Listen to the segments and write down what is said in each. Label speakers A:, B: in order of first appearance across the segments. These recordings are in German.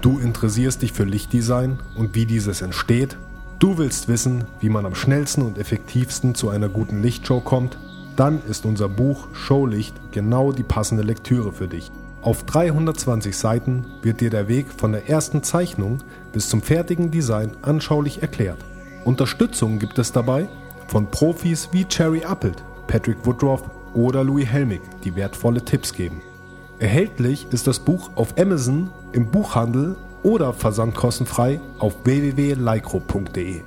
A: Du interessierst dich für Lichtdesign und wie dieses entsteht? Du willst wissen, wie man am schnellsten und effektivsten zu einer guten Lichtshow kommt? Dann ist unser Buch Showlicht genau die passende Lektüre für dich. Auf 320 Seiten wird dir der Weg von der ersten Zeichnung bis zum fertigen Design anschaulich erklärt. Unterstützung gibt es dabei von Profis wie Cherry Appelt, Patrick Woodruff oder Louis Helmig, die wertvolle Tipps geben. Erhältlich ist das Buch auf Amazon, im Buchhandel oder versandkostenfrei auf www.lycro.de.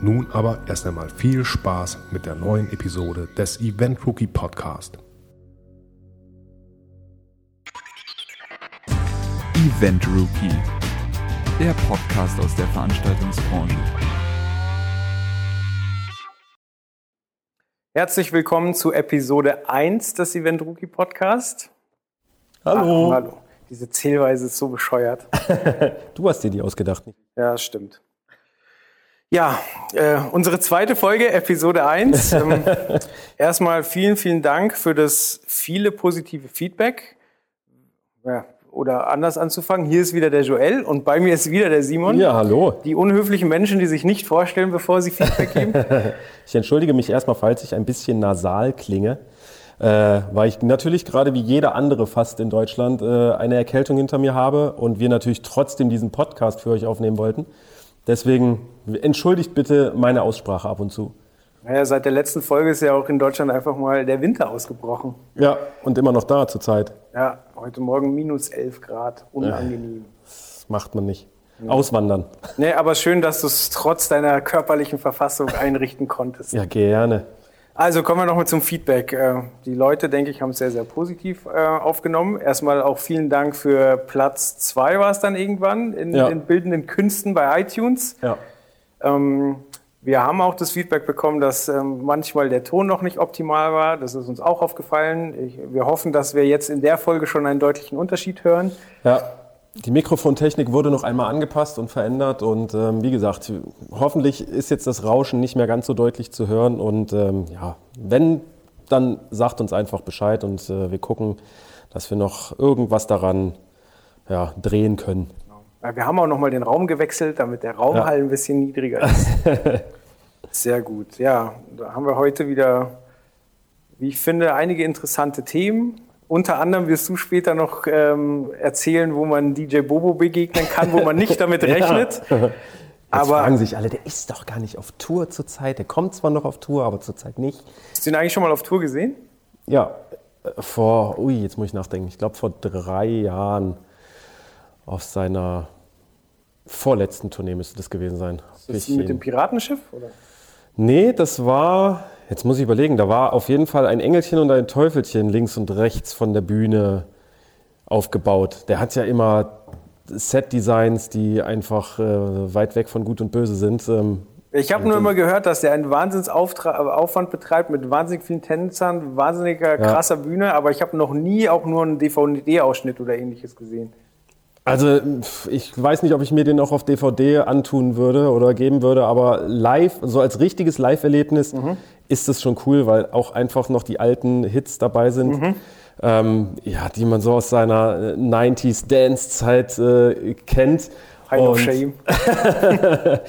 A: Nun aber erst einmal viel Spaß mit der neuen Episode des Event Rookie Podcast.
B: Event Rookie, der Podcast aus der Veranstaltungsbranche.
C: Herzlich willkommen zu Episode 1 des Event Rookie Podcast.
D: Hallo.
C: Ach, hallo. Diese Zählweise ist so bescheuert.
D: du hast dir die ausgedacht.
C: Ja, stimmt. Ja, äh, unsere zweite Folge, Episode 1. Ähm, erstmal vielen, vielen Dank für das viele positive Feedback. Ja, oder anders anzufangen, hier ist wieder der Joel und bei mir ist wieder der Simon.
D: Ja, hallo.
C: Die unhöflichen Menschen, die sich nicht vorstellen, bevor sie Feedback geben.
D: ich entschuldige mich erstmal, falls ich ein bisschen nasal klinge äh, weil ich natürlich gerade wie jeder andere fast in Deutschland äh, eine Erkältung hinter mir habe und wir natürlich trotzdem diesen Podcast für euch aufnehmen wollten. Deswegen entschuldigt bitte meine Aussprache ab und zu.
C: Naja, seit der letzten Folge ist ja auch in Deutschland einfach mal der Winter ausgebrochen.
D: Ja, und immer noch da zurzeit.
C: Ja, heute Morgen minus 11 Grad, unangenehm.
D: Das macht man nicht. Auswandern.
C: Nee, aber schön, dass du es trotz deiner körperlichen Verfassung einrichten konntest.
D: Ja, gerne.
C: Also kommen wir nochmal zum Feedback. Äh, die Leute, denke ich, haben es sehr, sehr positiv äh, aufgenommen. Erstmal auch vielen Dank für Platz zwei war es dann irgendwann in
D: Ja.
C: den bildenden Künsten bei iTunes.
D: Ja.
C: Ähm, wir haben auch das Feedback bekommen, dass ähm, manchmal der Ton noch nicht optimal war. Das ist uns auch aufgefallen. Wir hoffen, dass wir jetzt in der Folge schon einen deutlichen Unterschied hören.
D: Ja, die Mikrofontechnik wurde noch einmal angepasst und verändert und ähm, wie gesagt, hoffentlich ist jetzt das Rauschen nicht mehr ganz so deutlich zu hören und ähm, ja, wenn, dann sagt uns einfach Bescheid und äh, wir gucken, dass wir noch irgendwas daran ja, drehen können.
C: Ja, Wir haben auch nochmal den Raum gewechselt, damit der Raum
D: Ja.
C: halt ein bisschen niedriger ist. Sehr gut. Ja, da haben wir heute wieder, wie ich finde, einige interessante Themen. Unter anderem wirst du später noch ähm, erzählen, wo man DJ Bobo begegnen kann, wo man nicht damit rechnet.
D: Jetzt
C: Aber
D: fragen sich alle, der ist doch gar nicht auf Tour zurzeit. Der kommt zwar noch auf Tour, aber zurzeit nicht.
C: hast du ihn eigentlich schon mal auf Tour gesehen?
D: Ja, äh, vor, ui, jetzt muss ich nachdenken, ich glaube vor drei Jahren auf seiner vorletzten Tournee müsste das gewesen sein.
C: Das ist
D: ich
C: mit dem Piratenschiff? Oder?
D: Nee, das war, jetzt muss ich überlegen, da war auf jeden Fall ein Engelchen und ein Teufelchen links und rechts von der Bühne aufgebaut. Der hat ja immer Set-Designs, die einfach äh, weit weg von Gut und Böse sind. Ähm,
C: Ich habe nur immer gehört, dass der einen Wahnsinnsaufwand betreibt mit wahnsinnig vielen Tänzern, wahnsinniger krasser Bühne, aber ich habe noch nie auch nur einen DVD-Ausschnitt oder ähnliches gesehen.
D: Also ich weiß nicht, ob ich mir den auch auf DVD antun würde oder geben würde, aber live, so als richtiges Live-Erlebnis ist es schon cool, weil auch einfach noch die alten Hits dabei sind, ähm, ja, die man so aus seiner äh, 90s Dance-Zeit äh, kennt.
C: High of
D: Und-
C: Shame.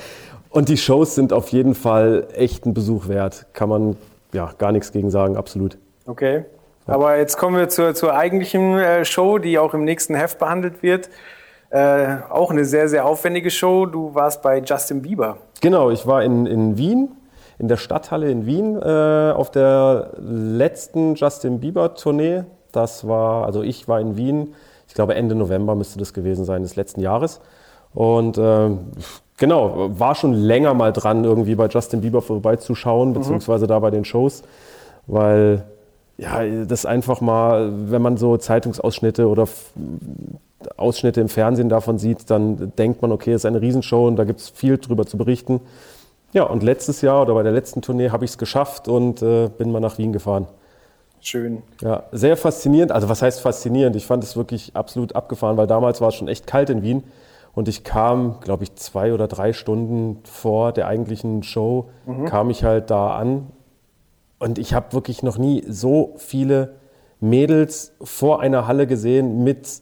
D: Und die Shows sind auf jeden Fall echt ein Besuch wert. Kann man ja gar nichts gegen sagen, absolut.
C: Okay. Aber jetzt kommen wir zur, zur eigentlichen äh, Show, die auch im nächsten Heft behandelt wird. Äh, auch eine sehr, sehr aufwendige Show. Du warst bei Justin Bieber.
D: Genau, ich war in, in Wien, in der Stadthalle in Wien, äh, auf der letzten Justin Bieber-Tournee. Das war, also ich war in Wien, ich glaube Ende November müsste das gewesen sein, des letzten Jahres. Und ähm, genau, war schon länger mal dran, irgendwie bei Justin Bieber vorbeizuschauen, beziehungsweise da bei den Shows, weil ja, das einfach mal, wenn man so Zeitungsausschnitte oder Ausschnitte im Fernsehen davon sieht, dann denkt man, okay, es ist eine Riesenshow und da gibt es viel drüber zu berichten. Ja, und letztes Jahr oder bei der letzten Tournee habe ich es geschafft und äh, bin mal nach Wien gefahren.
C: Schön.
D: Ja, sehr faszinierend. Also was heißt faszinierend? Ich fand es wirklich absolut abgefahren, weil damals war es schon echt kalt in Wien und ich kam, glaube ich, zwei oder drei Stunden vor der eigentlichen Show, kam ich halt da an und ich habe wirklich noch nie so viele Mädels vor einer Halle gesehen mit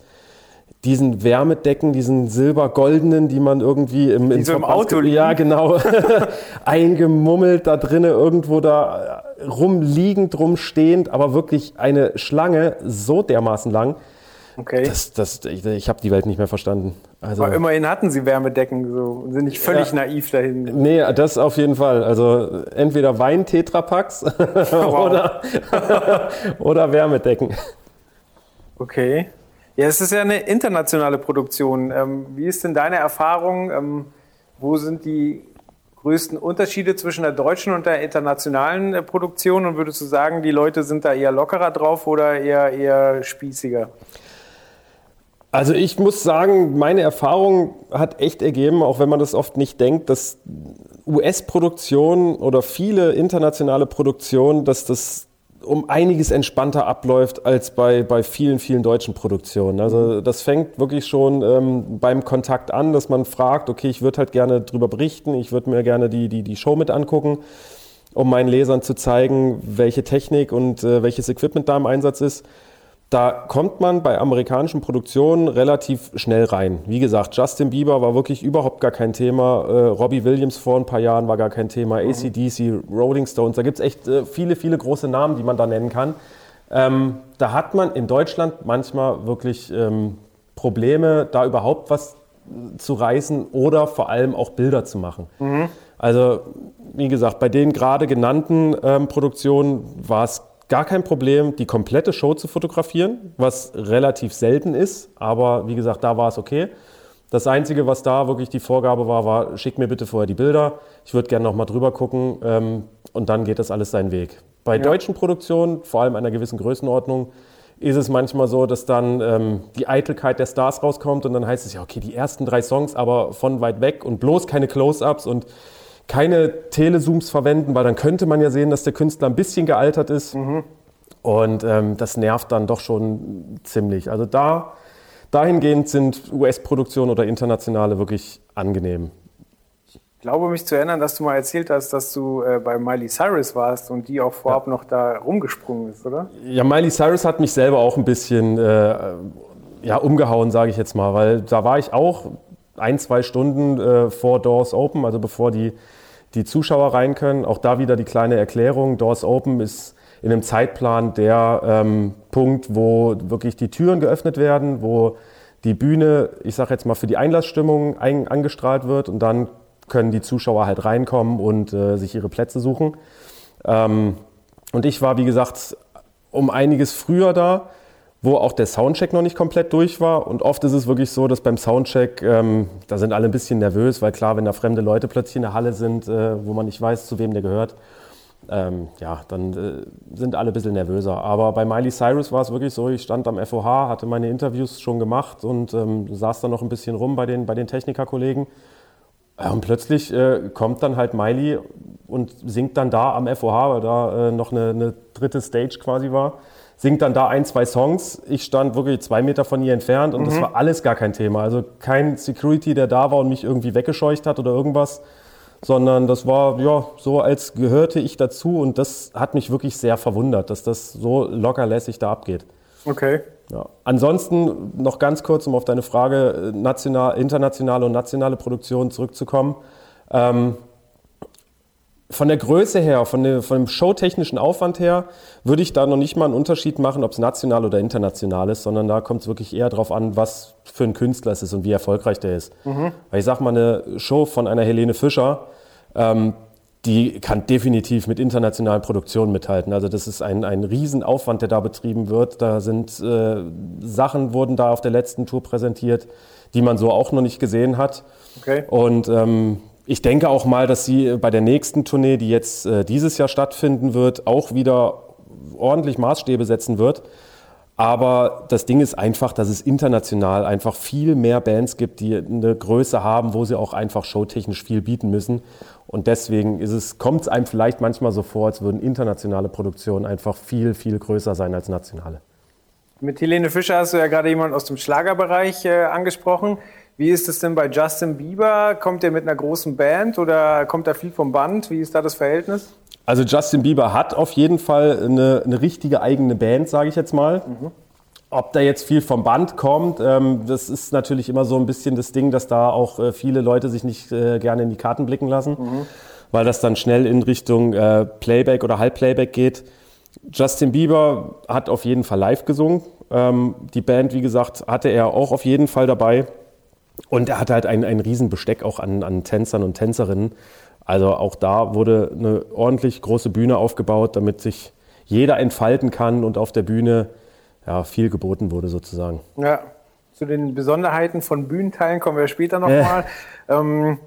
D: diesen Wärmedecken, diesen silbergoldenen, die man irgendwie im,
C: im, so im Auto
D: liegen. Ja, genau. eingemummelt da drinnen, irgendwo da rumliegend, rumstehend, aber wirklich eine Schlange so dermaßen lang.
C: Okay.
D: Das, das, ich, ich habe die Welt nicht mehr verstanden.
C: Also, Aber immerhin hatten sie Wärmedecken so und sind nicht völlig ja, naiv dahin.
D: Nee, das auf jeden Fall. Also entweder Wein Tetrapacks oder, oder Wärmedecken.
C: Okay. Ja, es ist ja eine internationale Produktion. Ähm, wie ist denn deine Erfahrung? Ähm, wo sind die größten Unterschiede zwischen der deutschen und der internationalen äh, Produktion? Und würdest du sagen, die Leute sind da eher lockerer drauf oder eher, eher spießiger?
D: Also ich muss sagen, meine Erfahrung hat echt ergeben, auch wenn man das oft nicht denkt, dass US-Produktion oder viele internationale Produktionen, dass das um einiges entspannter abläuft als bei, bei vielen, vielen deutschen Produktionen. Also das fängt wirklich schon ähm, beim Kontakt an, dass man fragt, okay, ich würde halt gerne drüber berichten, ich würde mir gerne die, die, die Show mit angucken, um meinen Lesern zu zeigen, welche Technik und äh, welches Equipment da im Einsatz ist. Da kommt man bei amerikanischen Produktionen relativ schnell rein. Wie gesagt, Justin Bieber war wirklich überhaupt gar kein Thema. Äh, Robbie Williams vor ein paar Jahren war gar kein Thema. Mhm. ACDC, Rolling Stones, da gibt es echt äh, viele, viele große Namen, die man da nennen kann. Ähm, da hat man in Deutschland manchmal wirklich ähm, Probleme, da überhaupt was zu reißen oder vor allem auch Bilder zu machen. Mhm. Also, wie gesagt, bei den gerade genannten ähm, Produktionen war es gar kein Problem, die komplette Show zu fotografieren, was relativ selten ist, aber wie gesagt, da war es okay. Das Einzige, was da wirklich die Vorgabe war, war, schick mir bitte vorher die Bilder, ich würde gerne nochmal drüber gucken ähm, und dann geht das alles seinen Weg. Bei ja. deutschen Produktionen, vor allem einer gewissen Größenordnung, ist es manchmal so, dass dann ähm, die Eitelkeit der Stars rauskommt und dann heißt es ja, okay, die ersten drei Songs, aber von weit weg und bloß keine Close-ups und keine Telezooms verwenden, weil dann könnte man ja sehen, dass der Künstler ein bisschen gealtert ist. Mhm. Und ähm, das nervt dann doch schon ziemlich. Also da, dahingehend sind US-Produktionen oder internationale wirklich angenehm.
C: Ich glaube mich zu erinnern, dass du mal erzählt hast, dass du äh, bei Miley Cyrus warst und die auch vorab ja. noch da rumgesprungen ist, oder?
D: Ja, Miley Cyrus hat mich selber auch ein bisschen äh, ja, umgehauen, sage ich jetzt mal, weil da war ich auch ein, zwei Stunden äh, vor Doors Open, also bevor die die Zuschauer rein können. Auch da wieder die kleine Erklärung. Doors Open ist in einem Zeitplan der ähm, Punkt, wo wirklich die Türen geöffnet werden, wo die Bühne, ich sage jetzt mal, für die Einlassstimmung ein, angestrahlt wird und dann können die Zuschauer halt reinkommen und äh, sich ihre Plätze suchen. Ähm, und ich war, wie gesagt, um einiges früher da wo auch der Soundcheck noch nicht komplett durch war. Und oft ist es wirklich so, dass beim Soundcheck, ähm, da sind alle ein bisschen nervös, weil klar, wenn da fremde Leute plötzlich in der Halle sind, äh, wo man nicht weiß, zu wem der gehört, ähm, ja, dann äh, sind alle ein bisschen nervöser. Aber bei Miley Cyrus war es wirklich so, ich stand am FOH, hatte meine Interviews schon gemacht und ähm, saß dann noch ein bisschen rum bei den, bei den Technikerkollegen. Und plötzlich äh, kommt dann halt Miley und singt dann da am FOH, weil da äh, noch eine, eine dritte Stage quasi war singt dann da ein, zwei Songs. Ich stand wirklich zwei Meter von ihr entfernt und mhm. das war alles gar kein Thema. Also kein Security, der da war und mich irgendwie weggescheucht hat oder irgendwas, sondern das war ja so, als gehörte ich dazu und das hat mich wirklich sehr verwundert, dass das so lockerlässig da abgeht.
C: Okay.
D: Ja. Ansonsten noch ganz kurz, um auf deine Frage national, internationale und nationale Produktion zurückzukommen. Ähm, von der Größe her, von, der, von dem showtechnischen Aufwand her, würde ich da noch nicht mal einen Unterschied machen, ob es national oder international ist, sondern da kommt es wirklich eher darauf an, was für ein Künstler es ist und wie erfolgreich der ist. Mhm. Weil ich sag mal, eine Show von einer Helene Fischer, ähm, die kann definitiv mit internationalen Produktionen mithalten. Also das ist ein, ein Riesenaufwand, der da betrieben wird. Da sind äh, Sachen, wurden da auf der letzten Tour präsentiert, die man so auch noch nicht gesehen hat. Okay. Und ähm, ich denke auch mal, dass sie bei der nächsten Tournee, die jetzt äh, dieses Jahr stattfinden wird, auch wieder ordentlich Maßstäbe setzen wird. Aber das Ding ist einfach, dass es international einfach viel mehr Bands gibt, die eine Größe haben, wo sie auch einfach showtechnisch viel bieten müssen. Und deswegen ist es, kommt es einem vielleicht manchmal so vor, als würden internationale Produktionen einfach viel, viel größer sein als nationale.
C: Mit Helene Fischer hast du ja gerade jemanden aus dem Schlagerbereich äh, angesprochen. Wie ist es denn bei Justin Bieber? Kommt er mit einer großen Band oder kommt er viel vom Band? Wie ist da das Verhältnis?
D: Also Justin Bieber hat auf jeden Fall eine, eine richtige eigene Band, sage ich jetzt mal. Mhm. ob da jetzt viel vom Band kommt, ähm, das ist natürlich immer so ein bisschen das Ding, dass da auch äh, viele Leute sich nicht äh, gerne in die Karten blicken lassen, mhm. weil das dann schnell in Richtung äh, Playback oder Halbplayback geht. Justin Bieber hat auf jeden Fall live gesungen. Ähm, die Band, wie gesagt, hatte er auch auf jeden Fall dabei. Und er hatte halt ein, ein Riesenbesteck auch an, an Tänzern und Tänzerinnen. Also auch da wurde eine ordentlich große Bühne aufgebaut, damit sich jeder entfalten kann und auf der Bühne ja, viel geboten wurde sozusagen.
C: Ja, zu den Besonderheiten von Bühnenteilen kommen wir später nochmal. Äh. Ähm,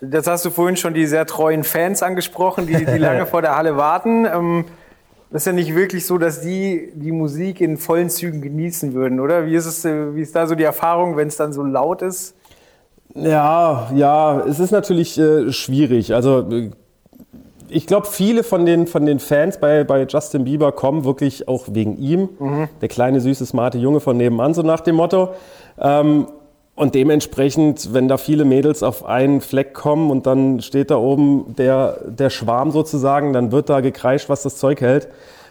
C: das hast du vorhin schon die sehr treuen Fans angesprochen, die, die lange vor der Halle warten. Ähm, das ist ja nicht wirklich so, dass die die Musik in vollen Zügen genießen würden, oder? Wie ist, es, äh, wie ist da so die Erfahrung, wenn es dann so laut ist?
D: Ja, ja, es ist natürlich äh, schwierig. Also äh, ich glaube, viele von den, von den Fans bei, bei Justin Bieber kommen wirklich auch wegen ihm. Mhm. Der kleine, süße, smarte Junge von nebenan, so nach dem Motto. Ähm, und dementsprechend, wenn da viele Mädels auf einen Fleck kommen und dann steht da oben der, der Schwarm sozusagen, dann wird da gekreischt, was das Zeug hält.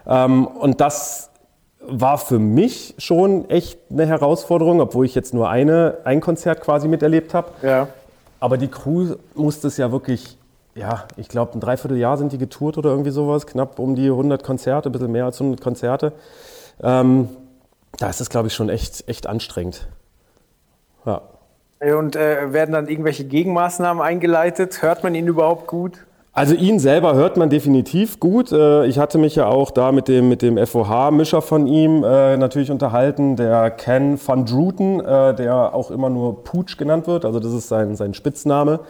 D: Ähm, und das war für mich schon echt eine Herausforderung, obwohl ich jetzt nur eine, ein Konzert quasi miterlebt habe.
C: Ja.
D: Aber die Crew musste es ja wirklich, ja, ich glaube, ein Dreivierteljahr sind die getourt oder irgendwie sowas, knapp um die 100 Konzerte, ein bisschen mehr als 100 Konzerte. Ähm, da ist es, glaube ich, schon echt, echt anstrengend.
C: Ja. Und äh, werden dann irgendwelche Gegenmaßnahmen eingeleitet? Hört man ihn überhaupt gut?
D: Also ihn selber hört man definitiv gut. Äh, ich hatte mich ja auch da mit dem, mit dem FOH-Mischer von ihm äh, natürlich unterhalten, der Ken van Druten, äh, der auch immer nur Pooch genannt wird. Also das ist sein, sein Spitzname.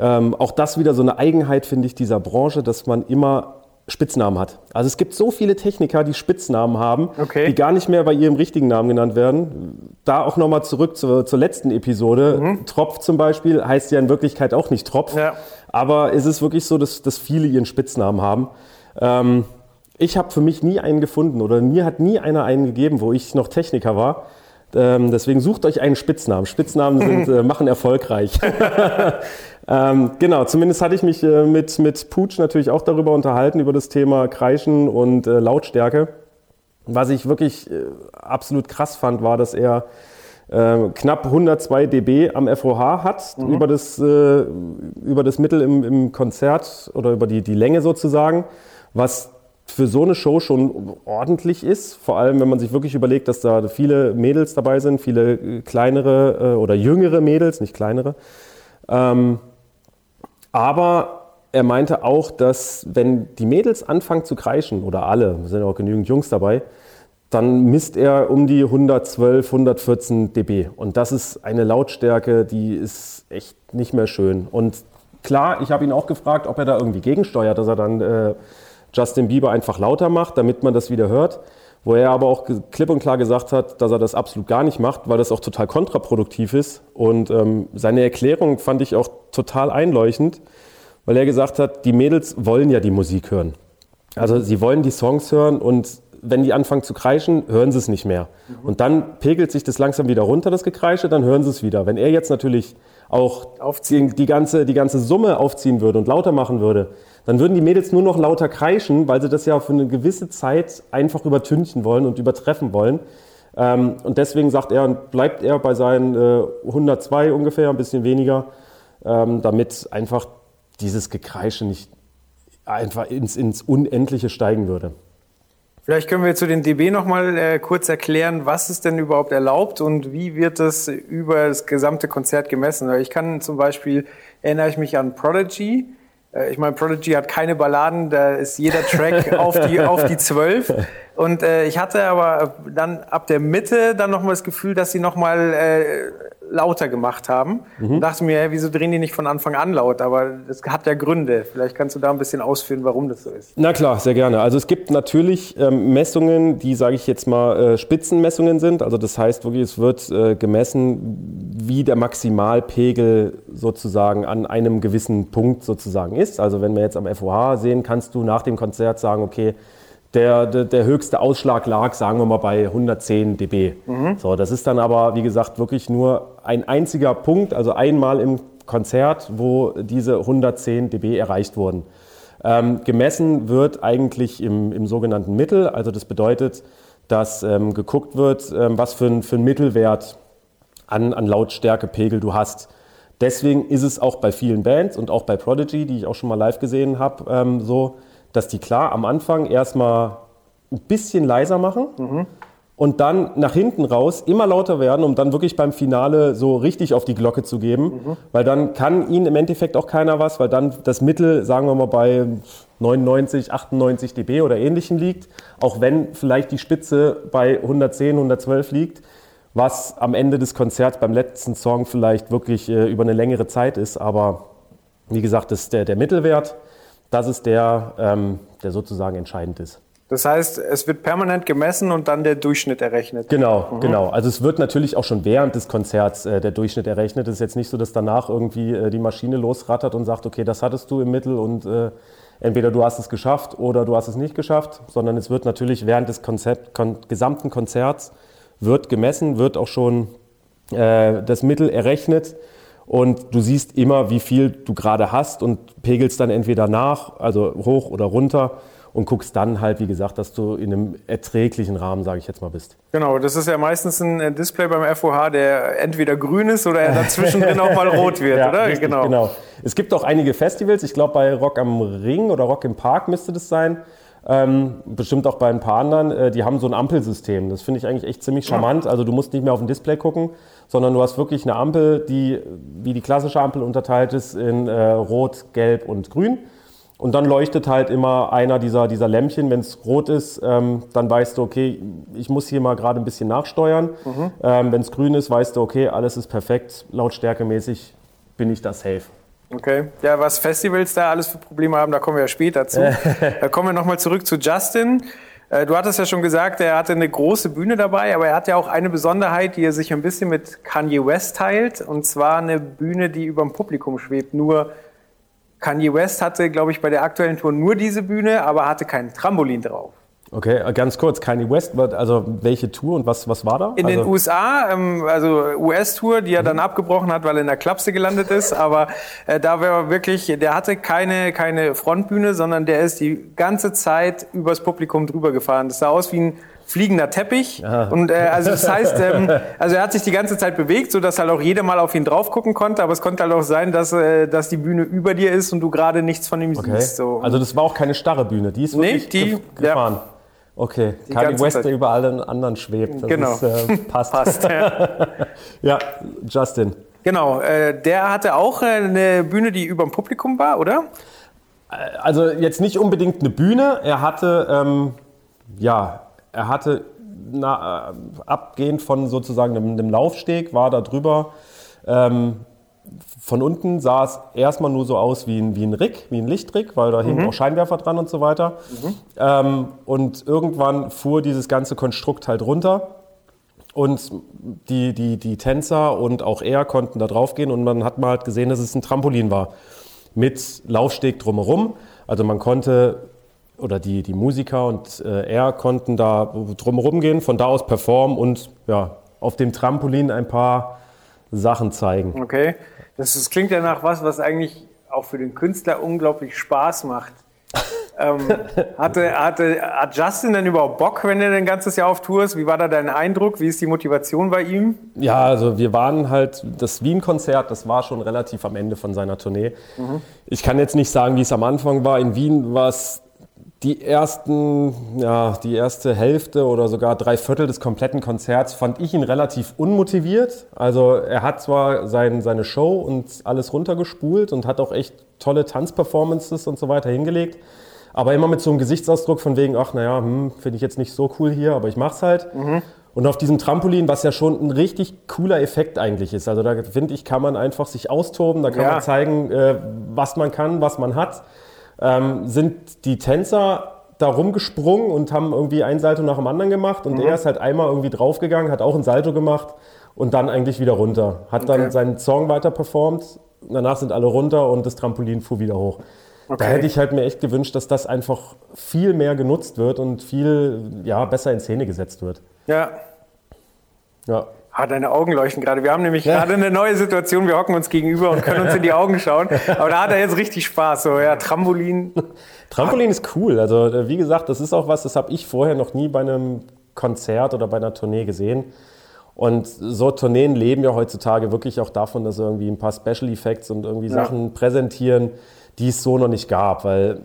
D: Ähm, auch das wieder so eine Eigenheit, finde ich, dieser Branche, dass man immer Spitznamen hat. Also es gibt so viele Techniker, die Spitznamen haben, okay. die gar nicht mehr bei ihrem richtigen Namen genannt werden. Da auch nochmal zurück zur, zur letzten Episode. Mhm. Tropf zum Beispiel heißt ja in Wirklichkeit auch nicht Tropf. Ja. Aber es ist wirklich so, dass, dass viele ihren Spitznamen haben. Ähm, ich habe für mich nie einen gefunden oder mir hat nie einer einen gegeben, wo ich noch Techniker war. Ähm, deswegen sucht euch einen Spitznamen. Spitznamen sind, äh, machen erfolgreich. ähm, genau, zumindest hatte ich mich äh, mit, mit Pooch natürlich auch darüber unterhalten, über das Thema Kreischen und äh, Lautstärke. Was ich wirklich äh, absolut krass fand, war, dass er äh, knapp 102 dB am FOH hat, mhm. über, das, äh, über das Mittel im, im Konzert oder über die, die Länge sozusagen, was für so eine Show schon ordentlich ist. Vor allem, wenn man sich wirklich überlegt, dass da viele Mädels dabei sind, viele äh, kleinere äh, oder jüngere Mädels, nicht kleinere. Ähm, aber er meinte auch, dass wenn die Mädels anfangen zu kreischen, oder alle, sind auch genügend Jungs dabei, dann misst er um die 112, 114 dB. Und das ist eine Lautstärke, die ist echt nicht mehr schön. Und klar, ich habe ihn auch gefragt, ob er da irgendwie gegensteuert, dass er dann äh, Justin Bieber einfach lauter macht, damit man das wieder hört. Wo er aber auch klipp und klar gesagt hat, dass er das absolut gar nicht macht, weil das auch total kontraproduktiv ist. Und ähm, seine Erklärung fand ich auch total einleuchtend, weil er gesagt hat, die Mädels wollen ja die Musik hören. Also sie wollen die Songs hören und wenn die anfangen zu kreischen, hören sie es nicht mehr. Mhm. Und dann pegelt sich das langsam wieder runter, das Gekreische, dann hören sie es wieder. Wenn er jetzt natürlich auch die, die, ganze, die ganze Summe aufziehen würde und lauter machen würde, dann würden die Mädels nur noch lauter kreischen, weil sie das ja für eine gewisse Zeit einfach übertünchen wollen und übertreffen wollen. Ähm, und deswegen sagt er, bleibt er bei seinen äh, 102 ungefähr, ein bisschen weniger, ähm, damit einfach dieses Gekreische nicht einfach ins, ins Unendliche steigen würde.
C: Vielleicht können wir zu den DB noch mal äh, kurz erklären, was ist denn überhaupt erlaubt und wie wird das über das gesamte Konzert gemessen? Ich kann zum Beispiel, erinnere ich mich an Prodigy, äh, ich meine, Prodigy hat keine Balladen, da ist jeder Track auf die, auf die 12. Und äh, ich hatte aber dann ab der Mitte dann nochmal das Gefühl, dass sie nochmal äh, lauter gemacht haben. Mhm. Und dachte mir, hey, wieso drehen die nicht von Anfang an laut? Aber das hat ja Gründe. Vielleicht kannst du da ein bisschen ausführen, warum das so ist.
D: Na klar, sehr gerne. Also es gibt natürlich ähm, Messungen, die, sage ich jetzt mal, äh, Spitzenmessungen sind. Also das heißt wirklich, es wird äh, gemessen, wie der Maximalpegel sozusagen an einem gewissen Punkt sozusagen ist. Also wenn wir jetzt am FOH sehen, kannst du nach dem Konzert sagen, okay, der, der, der, höchste Ausschlag lag, sagen wir mal, bei 110 dB. Mhm. So, das ist dann aber, wie gesagt, wirklich nur ein einziger Punkt, also einmal im Konzert, wo diese 110 dB erreicht wurden. Ähm, gemessen wird eigentlich im, im sogenannten Mittel, also das bedeutet, dass ähm, geguckt wird, ähm, was für ein, für ein Mittelwert an, an Lautstärkepegel du hast. Deswegen ist es auch bei vielen Bands und auch bei Prodigy, die ich auch schon mal live gesehen habe, ähm, so, dass die klar am Anfang erstmal ein bisschen leiser machen
C: Mhm.
D: und dann nach hinten raus immer lauter werden, um dann wirklich beim Finale so richtig auf die Glocke zu geben.
C: Mhm.
D: Weil dann kann ihnen im Endeffekt auch keiner was, weil dann das Mittel, sagen wir mal, bei 99, 98 dB oder ähnlichem liegt. Auch wenn vielleicht die Spitze bei 110, 112 liegt, was am Ende des Konzerts beim letzten Song vielleicht wirklich äh, über eine längere Zeit ist. Aber wie gesagt, das ist der, der Mittelwert. Das ist der, ähm, der sozusagen entscheidend ist.
C: Das heißt, es wird permanent gemessen und dann der Durchschnitt errechnet.
D: Genau, genau. Also es wird natürlich auch schon während des Konzerts äh, der Durchschnitt errechnet. Es ist jetzt nicht so, dass danach irgendwie äh, die Maschine losrattert und sagt, okay, das hattest du im Mittel und äh, entweder du hast es geschafft oder du hast es nicht geschafft, sondern es wird natürlich während des Konzert, kon gesamten Konzerts wird gemessen, wird auch schon äh, das Mittel errechnet und du siehst immer, wie viel du gerade hast und pegelst dann entweder nach, also hoch oder runter und guckst dann halt, wie gesagt, dass du in einem erträglichen Rahmen, sage ich jetzt mal, bist.
C: Genau, das ist ja meistens ein äh, Display beim FOH, der entweder grün ist oder er dazwischen drin auch mal rot wird, oder?
D: richtig, genau. Es gibt auch einige Festivals, ich glaube bei Rock am Ring oder Rock im Park müsste das sein. Ähm, bestimmt auch bei ein paar anderen, äh, die haben so ein Ampelsystem. Das finde ich eigentlich echt ziemlich charmant. Also du musst nicht mehr auf ein Display gucken, sondern du hast wirklich eine Ampel, die wie die klassische Ampel unterteilt ist in äh, Rot, Gelb und Grün. Und dann leuchtet halt immer einer dieser, dieser Lämpchen. Wenn es rot ist, ähm, dann weißt du, okay, ich muss hier mal gerade ein bisschen nachsteuern. Ähm, Wenn es grün ist, weißt du, okay, alles ist perfekt, lautstärkemäßig bin ich da safe.
C: Okay. Ja, was Festivals da alles für Probleme haben, da kommen wir ja später zu. da kommen wir nochmal zurück zu Justin. Äh, Du hattest ja schon gesagt, er hatte eine große Bühne dabei, aber er hat ja auch eine Besonderheit, die er sich ein bisschen mit Kanye West teilt, und zwar eine Bühne, die über dem Publikum schwebt. Nur Kanye West hatte, glaube ich, bei der aktuellen Tour nur diese Bühne, aber hatte kein Trampolin drauf.
D: Okay, äh, ganz kurz, Kanye West, also welche Tour und was, was war da?
C: In
D: also,
C: den USA, ähm, also US-Tour, die er dann abgebrochen hat, weil er in der Klapse gelandet ist. Aber äh, da war wirklich, der hatte keine, keine Frontbühne, sondern der ist die ganze Zeit übers Publikum drüber gefahren. Das sah aus wie ein fliegender Teppich. Und äh, also das heißt, ähm, also er hat sich die ganze Zeit bewegt, so dass halt auch jeder mal auf ihn drauf gucken konnte. Aber es konnte halt auch sein, dass, äh, dass die Bühne über dir ist und du gerade nichts von ihm
D: okay.
C: siehst. So.
D: Also das war auch keine starre Bühne, die ist
C: Nee,
D: wirklich
C: die-
D: gef
C: ja.
D: Okay, Kanye West,
C: Zeit.
D: der über allen anderen schwebt. Das
C: Genau.
D: Ist, äh, passt.
C: Passt. Ja.
D: Ja, Justin.
C: Genau, äh, der hatte auch äh, eine Bühne, die über dem Publikum war, oder?
D: Also jetzt nicht unbedingt eine Bühne. Er hatte, ähm, ja, er hatte na, äh, abgehend von sozusagen einem, einem Laufsteg, war da drüber. Ähm, von unten sah es erstmal nur so aus wie ein, wie ein Rig, wie ein Lichtrig, weil da hingen auch Scheinwerfer dran und so weiter. Ähm, und irgendwann fuhr dieses ganze Konstrukt halt runter. Und die, die, die Tänzer und auch er konnten da drauf gehen und man hat mal halt gesehen, dass es ein Trampolin war. Mit Laufsteg drumherum. Also man konnte, oder die, die Musiker und äh, er konnten da drumherum gehen, von da aus performen und ja, auf dem Trampolin ein paar Sachen zeigen.
C: Okay. Das, das klingt ja nach was, was eigentlich auch für den Künstler unglaublich Spaß macht. ähm, hatte, hatte, hat Justin denn überhaupt Bock, wenn er ein ganzes Jahr auf Tour ist? Wie war da dein Eindruck? Wie ist die Motivation bei ihm?
D: Ja, also wir waren halt, das Wien-Konzert, das war schon relativ am Ende von seiner Tournee. Ich kann jetzt nicht sagen, wie es am Anfang war. In Wien war es die ersten, ja, die erste Hälfte oder sogar drei Viertel des kompletten Konzerts fand ich ihn relativ unmotiviert. Also er hat zwar sein, seine Show und alles runtergespult und hat auch echt tolle Tanzperformances und so weiter hingelegt, aber immer mit so einem Gesichtsausdruck von wegen, ach naja, hm, finde ich jetzt nicht so cool hier, aber ich mach's halt. Und auf diesem Trampolin, was ja schon ein richtig cooler Effekt eigentlich ist. Also da finde ich, kann man einfach sich austoben, da kann
C: Ja.
D: man zeigen, äh, was man kann, was man hat. Ähm, sind die Tänzer da rumgesprungen und haben irgendwie ein Salto nach dem anderen gemacht und er ist halt einmal irgendwie draufgegangen, hat auch ein Salto gemacht und dann eigentlich wieder runter. Hat dann
C: Okay.
D: seinen Song weiter performt, danach sind alle runter und das Trampolin fuhr wieder hoch. Da
C: Okay.
D: hätte ich halt mir echt gewünscht, dass das einfach viel mehr genutzt wird und viel ja, besser in Szene gesetzt wird.
C: Ja.
D: Ja.
C: Ah, deine Augen leuchten gerade. Wir haben nämlich gerade eine neue Situation. Wir hocken uns gegenüber und können uns in die Augen schauen. Aber da hat er jetzt richtig Spaß. So, ja, Trampolin.
D: Trampolin ist cool. Also äh, wie gesagt, das ist auch was, das habe ich vorher noch nie bei einem Konzert oder bei einer Tournee gesehen. Und so Tourneen leben ja heutzutage wirklich auch davon, dass sie irgendwie ein paar Special Effects und irgendwie
C: Ja.
D: Sachen präsentieren, die es so noch nicht gab. Weil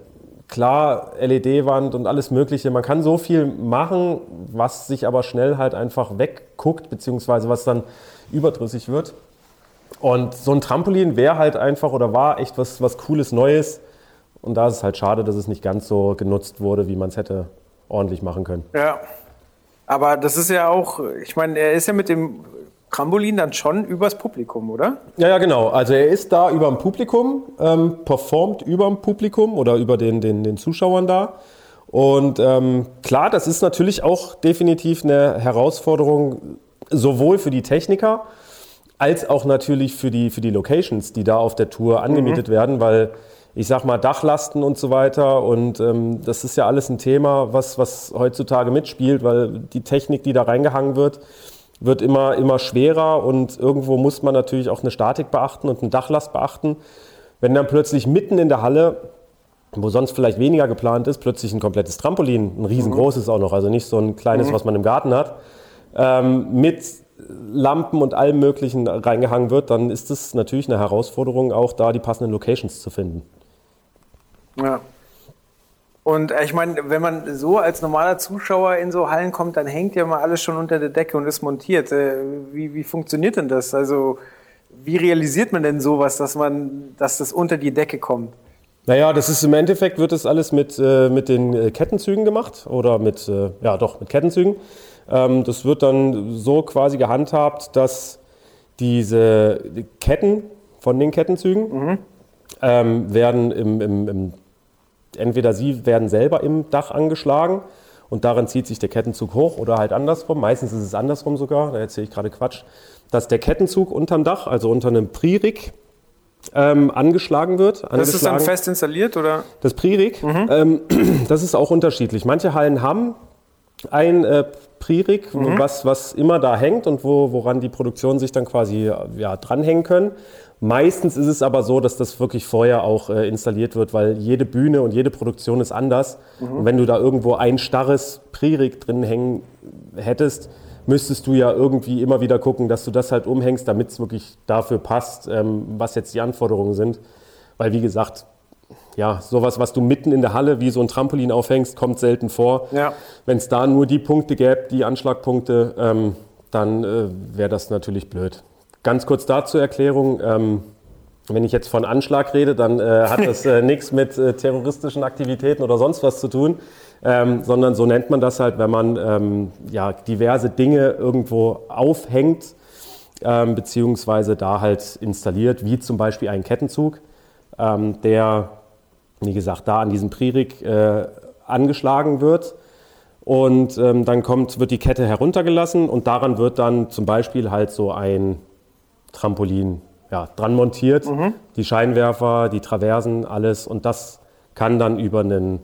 D: klar, LED-Wand und alles Mögliche, man kann so viel machen, was sich aber schnell halt einfach wegguckt, beziehungsweise was dann überdrüssig wird. Und so ein Trampolin wäre halt einfach oder war echt was, was Cooles, Neues. Und da ist es halt schade, dass es nicht ganz so genutzt wurde, wie man es hätte ordentlich machen können.
C: Ja. Aber das ist ja auch, ich meine, er ist ja mit dem Trampolin dann schon übers Publikum, oder?
D: Ja, ja, genau. Also er ist da über dem Publikum, ähm, performt über dem Publikum oder über den, den, den Zuschauern da. Und ähm, klar, das ist natürlich auch definitiv eine Herausforderung, sowohl für die Techniker als auch natürlich für die, für die Locations, die da auf der Tour angemietet werden, weil ich sag mal Dachlasten und so weiter und ähm, das ist ja alles ein Thema, was, was heutzutage mitspielt, weil die Technik, die da reingehangen wird, wird immer, immer schwerer und irgendwo muss man natürlich auch eine Statik beachten und eine Dachlast beachten. Wenn dann plötzlich mitten in der Halle, wo sonst vielleicht weniger geplant ist, plötzlich ein komplettes Trampolin, ein riesengroßes auch noch, also nicht so ein kleines, was man im Garten hat, ähm, mit Lampen und allem Möglichen reingehangen wird, dann ist es natürlich eine Herausforderung, auch da die passenden Locations zu finden.
C: Ja. Und äh, ich meine, wenn man so als normaler Zuschauer in so Hallen kommt, dann hängt ja mal alles schon unter der Decke und ist montiert. Äh, Wie, wie funktioniert denn das? Also, wie realisiert man denn sowas, dass man, dass das unter die Decke kommt?
D: Naja, das ist im Endeffekt wird das alles mit, äh, mit den äh, Kettenzügen gemacht oder mit, äh, ja doch, mit Kettenzügen. Ähm, das wird dann so quasi gehandhabt, dass diese Ketten von den Kettenzügen ähm, werden im, im, im, entweder sie werden selber im Dach angeschlagen und daran zieht sich der Kettenzug hoch oder halt andersrum. Meistens ist es andersrum sogar, da erzähle ich gerade Quatsch, dass der Kettenzug unterm Dach, also unter einem Pririk, ähm, angeschlagen wird.
C: Das ist dann
D: angeschlagen.
C: fest installiert oder?
D: Das Pririk, ähm, das ist auch unterschiedlich. Manche Hallen haben ein äh, Pririk, was, was immer da hängt und wo, woran die Produktionen sich dann quasi ja, dranhängen können. Meistens ist es aber so, dass das wirklich vorher auch äh, installiert wird, weil jede Bühne und jede Produktion ist anders. Und wenn du da irgendwo ein starres Pririk drin hängen hättest, müsstest du ja irgendwie immer wieder gucken, dass du das halt umhängst, damit es wirklich dafür passt, ähm, was jetzt die Anforderungen sind. Weil wie gesagt, ja, sowas, was du mitten in der Halle wie so ein Trampolin aufhängst, kommt selten vor.
C: Ja.
D: Wenn es da nur die Punkte gäbe, die Anschlagpunkte, ähm, dann äh, wäre das natürlich blöd. Ganz kurz dazu Erklärung. Ähm, wenn ich jetzt von Anschlag rede, dann äh, hat das äh, nichts mit äh, terroristischen Aktivitäten oder sonst was zu tun, ähm, sondern so nennt man das halt, wenn man ähm, ja, diverse Dinge irgendwo aufhängt, ähm, beziehungsweise da halt installiert, wie zum Beispiel einen Kettenzug, ähm, der, wie gesagt, da an diesem Pririk äh, angeschlagen wird. Und ähm, dann kommt, wird die Kette heruntergelassen und daran wird dann zum Beispiel halt so ein Trampolin ja, dran montiert. Die Scheinwerfer, die Traversen, alles. Und das kann dann über einen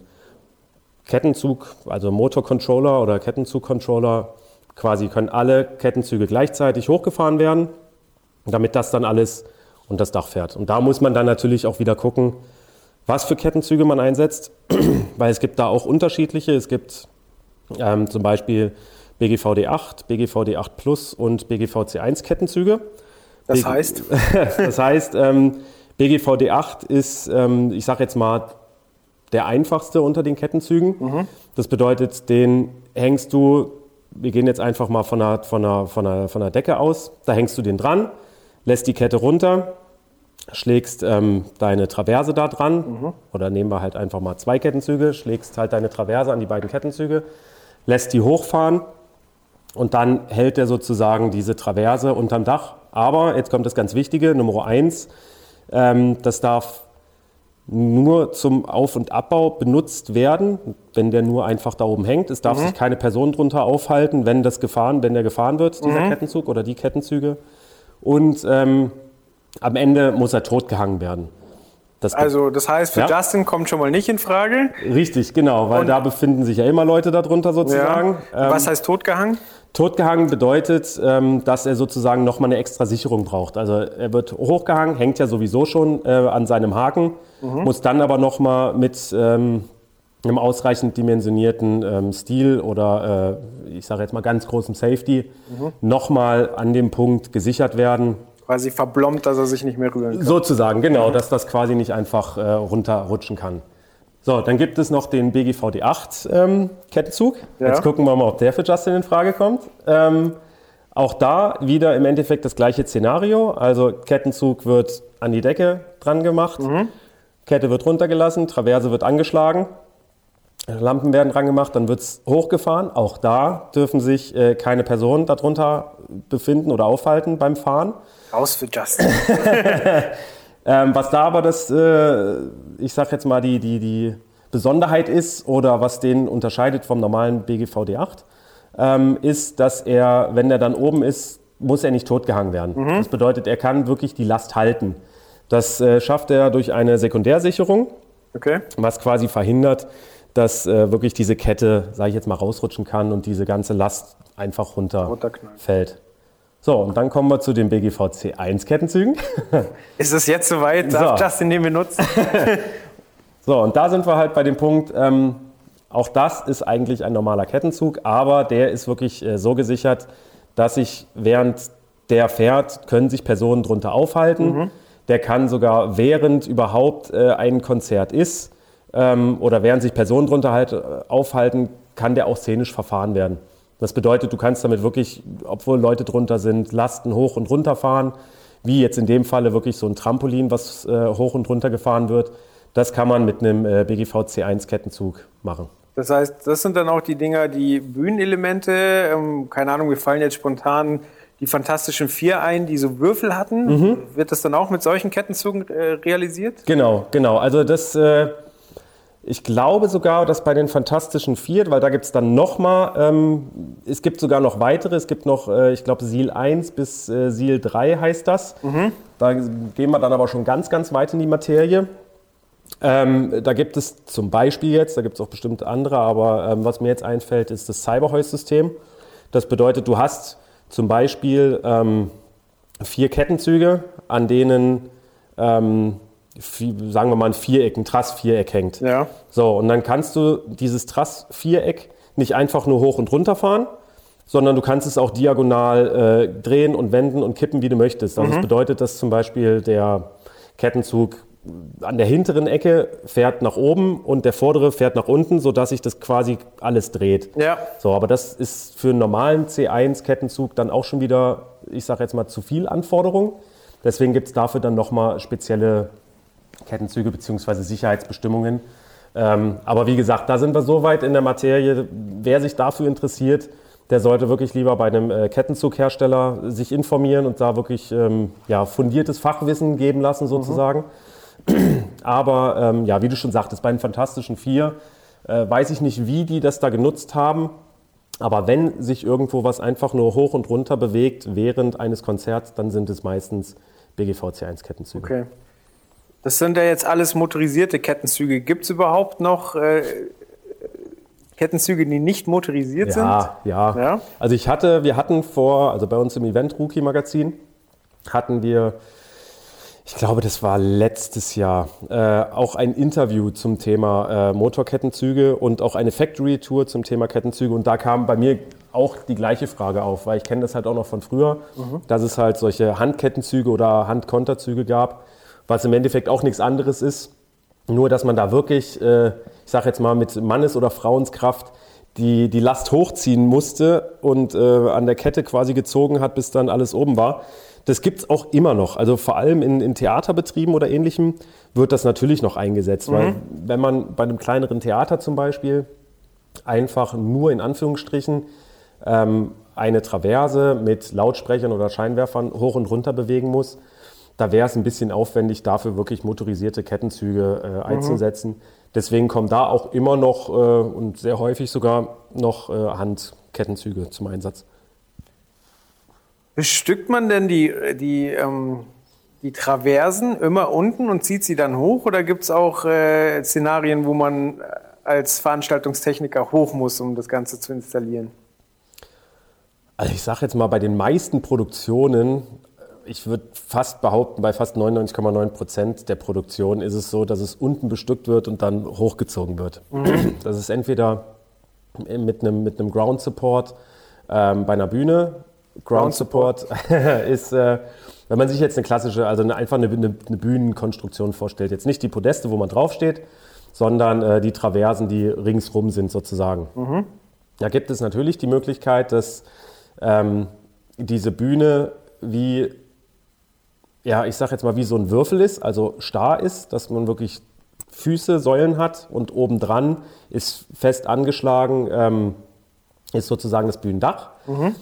D: Kettenzug, also Motorcontroller oder Kettenzugcontroller, quasi können alle Kettenzüge gleichzeitig hochgefahren werden, damit das dann alles und das Dach fährt. Und da muss man dann natürlich auch wieder gucken, was für Kettenzüge man einsetzt, weil es gibt da auch unterschiedliche. Es gibt ähm, zum Beispiel BGVD 8, BGVD 8 Plus und BGVC 1 Kettenzüge.
C: Das heißt?
D: das heißt, ähm, BGVD 8 ist, ähm, ich sage jetzt mal, der einfachste unter den Kettenzügen. Das bedeutet, den hängst du, wir gehen jetzt einfach mal von der, von, der, von, der, von der Decke aus, da hängst du den dran, lässt die Kette runter, schlägst ähm, deine Traverse da dran, oder nehmen wir halt einfach mal zwei Kettenzüge, schlägst halt deine Traverse an die beiden Kettenzüge, lässt die hochfahren und dann hält er sozusagen diese Traverse unterm Dach. Aber, jetzt kommt das ganz Wichtige, Nummer eins, ähm, das darf nur zum Auf- und Abbau benutzt werden, wenn der nur einfach da oben hängt. Es darf sich keine Person drunter aufhalten, wenn das gefahren, wenn der gefahren wird, dieser Kettenzug oder die Kettenzüge. Und ähm, am Ende muss er totgehangen werden. Das
C: Also, das heißt, für
D: Ja.
C: Justin kommt schon mal nicht in Frage.
D: richtig, genau, weil
C: Und-
D: da befinden sich ja immer Leute darunter sozusagen. Ähm,
C: Was heißt totgehangen?
D: Totgehangen bedeutet, ähm, dass er sozusagen nochmal eine extra Sicherung braucht. Also er wird hochgehangen, hängt ja sowieso schon äh, an seinem Haken, muss dann aber nochmal mit, ähm, einem ausreichend dimensionierten ähm, Stil oder äh, ich sage jetzt mal ganz großem Safety mhm. nochmal an dem Punkt gesichert werden.
C: Quasi verblombt, dass er sich nicht mehr rühren kann.
D: Sozusagen, genau, mhm. dass das quasi nicht einfach äh, runterrutschen kann. So, dann gibt es noch den BGVD 8 ähm. Ja. Jetzt gucken wir mal, ob der für Justin in Frage kommt. Ähm, auch da wieder im Endeffekt das gleiche Szenario. Also Kettenzug wird an die Decke dran gemacht, mhm. Kette wird runtergelassen, Traverse wird angeschlagen, Lampen werden dran gemacht, dann wird es hochgefahren. Auch da dürfen sich äh, keine Personen darunter befinden oder aufhalten beim Fahren.
C: Raus für Justin.
D: ähm, was da aber das, äh, ich sag jetzt mal, die, die, die Besonderheit ist oder was den unterscheidet vom normalen BGVD 8, ähm, ist, dass er, wenn er dann oben ist, muss er nicht totgehangen werden. Mhm. Das bedeutet, er kann wirklich die Last halten. Das äh, schafft er durch eine Sekundärsicherung, okay. was quasi verhindert, dass äh, wirklich diese Kette, sage ich jetzt mal, rausrutschen kann und diese ganze Last einfach runterfällt. So, und dann kommen wir zu den BGV C1 Kettenzügen.
C: Ist es jetzt soweit? Darf so. Justin den benutzen?
D: so, und da sind wir halt bei dem Punkt, ähm, auch das ist eigentlich ein normaler Kettenzug, aber der ist wirklich äh, so gesichert, dass sich während der fährt, können sich Personen drunter aufhalten. Mhm. Der kann sogar während überhaupt äh, ein Konzert ist, ähm, oder während sich Personen drunter halt, äh, aufhalten, kann der auch szenisch verfahren werden. Das bedeutet, du kannst damit wirklich, obwohl Leute drunter sind, Lasten hoch und runter fahren, wie jetzt in dem Falle wirklich so ein Trampolin, was äh, hoch und runter gefahren wird. Das kann man mit einem äh, BGV C1 Kettenzug machen.
C: Das heißt, das sind dann auch die Dinger, die Bühnenelemente, ähm, keine Ahnung, wir fallen jetzt spontan die Fantastischen Vier ein, die so Würfel hatten. Mhm. Wird das dann auch mit solchen Kettenzügen äh, realisiert?
D: Genau, genau. Also das äh, ich glaube sogar, dass bei den Fantastischen Vier, weil da gibt es dann nochmal, ähm, es gibt sogar noch weitere, es gibt noch, äh, ich glaube, Seal 1 bis äh, Seal 3 heißt das. Mhm. Da gehen wir dann aber schon ganz, ganz weit in die Materie. Ähm, da gibt es zum Beispiel jetzt, da gibt es auch bestimmt andere, aber ähm, was mir jetzt einfällt, ist das Cyberhoist-System. Das bedeutet, du hast zum Beispiel ähm, vier Kettenzüge, an denen ähm, sagen wir mal, ein Viereck, ein Trassviereck hängt. Ja. So, und dann kannst du dieses Trassviereck nicht einfach nur hoch und runter fahren, sondern du kannst es auch diagonal äh, drehen und wenden und kippen, wie du möchtest. Also mhm. das bedeutet, dass zum Beispiel der Kettenzug an der hinteren Ecke fährt nach oben und der vordere fährt nach unten, sodass sich das quasi alles dreht. Ja. So, aber das ist für einen normalen C1-Kettenzug dann auch schon wieder, ich sage jetzt mal, zu viel Anforderung. Deswegen gibt es dafür dann nochmal spezielle Kettenzüge bzw. Sicherheitsbestimmungen. Ähm, aber wie gesagt, da sind wir so weit in der Materie. Wer sich dafür interessiert, der sollte wirklich lieber bei einem äh, Kettenzughersteller sich informieren und da wirklich ähm, ja, fundiertes Fachwissen geben lassen sozusagen. Mhm. Aber ähm, ja, wie du schon sagtest, bei den Fantastischen Vier äh, weiß ich nicht, wie die das da genutzt haben. Aber wenn sich irgendwo was einfach nur hoch und runter bewegt während eines Konzerts, dann sind es meistens BGVC1-Kettenzüge.
C: Okay. Das sind ja jetzt alles motorisierte Kettenzüge. Gibt es überhaupt noch äh, Kettenzüge, die nicht motorisiert
D: ja,
C: sind?
D: Ja, ja. Also ich hatte, wir hatten vor, also bei uns im Event Rookie Magazin, hatten wir, ich glaube, das war letztes Jahr, äh, auch ein Interview zum Thema äh, Motorkettenzüge und auch eine Factory Tour zum Thema Kettenzüge. Und da kam bei mir auch die gleiche Frage auf, weil ich kenne das halt auch noch von früher, mhm. dass es halt solche Handkettenzüge oder Handkonterzüge gab was im Endeffekt auch nichts anderes ist. Nur, dass man da wirklich, äh, ich sage jetzt mal, mit Mannes- oder Frauenskraft die, die Last hochziehen musste und äh, an der Kette quasi gezogen hat, bis dann alles oben war. Das gibt es auch immer noch. Also vor allem in, in, Theaterbetrieben oder ähnlichem wird das natürlich noch eingesetzt. Mhm. Weil wenn man bei einem kleineren Theater zum Beispiel einfach nur in Anführungsstrichen ähm, eine Traverse mit Lautsprechern oder Scheinwerfern hoch und runter bewegen muss, da wäre es ein bisschen aufwendig, dafür wirklich motorisierte Kettenzüge äh, einzusetzen. Mhm. Deswegen kommen da auch immer noch äh, und sehr häufig sogar noch äh, Handkettenzüge zum Einsatz.
C: Bestückt man denn die, die, ähm, die Traversen immer unten und zieht sie dann hoch? Oder gibt es auch äh, Szenarien, wo man äh, als Veranstaltungstechniker hoch muss, um das Ganze zu installieren?
D: Also ich sage jetzt mal, bei den meisten Produktionen ich würde fast behaupten, bei fast 99,9 Prozent der Produktion ist es so, dass es unten bestückt wird und dann hochgezogen wird. Mhm. Das ist entweder mit einem, mit einem Ground Support ähm, bei einer Bühne. Ground, Ground Support, ist, äh, wenn man sich jetzt eine klassische, also eine, einfach eine, eine, eine, Bühnenkonstruktion vorstellt, jetzt nicht die Podeste, wo man draufsteht, sondern äh, die Traversen, die ringsrum sind sozusagen. Mhm. Da gibt es natürlich die Möglichkeit, dass ähm, diese Bühne wie, ja, ich sag jetzt mal, wie so ein Würfel ist, also starr ist, dass man wirklich Füße, Säulen hat und obendran ist fest angeschlagen, ähm, ist sozusagen das Bühnendach. Mhm.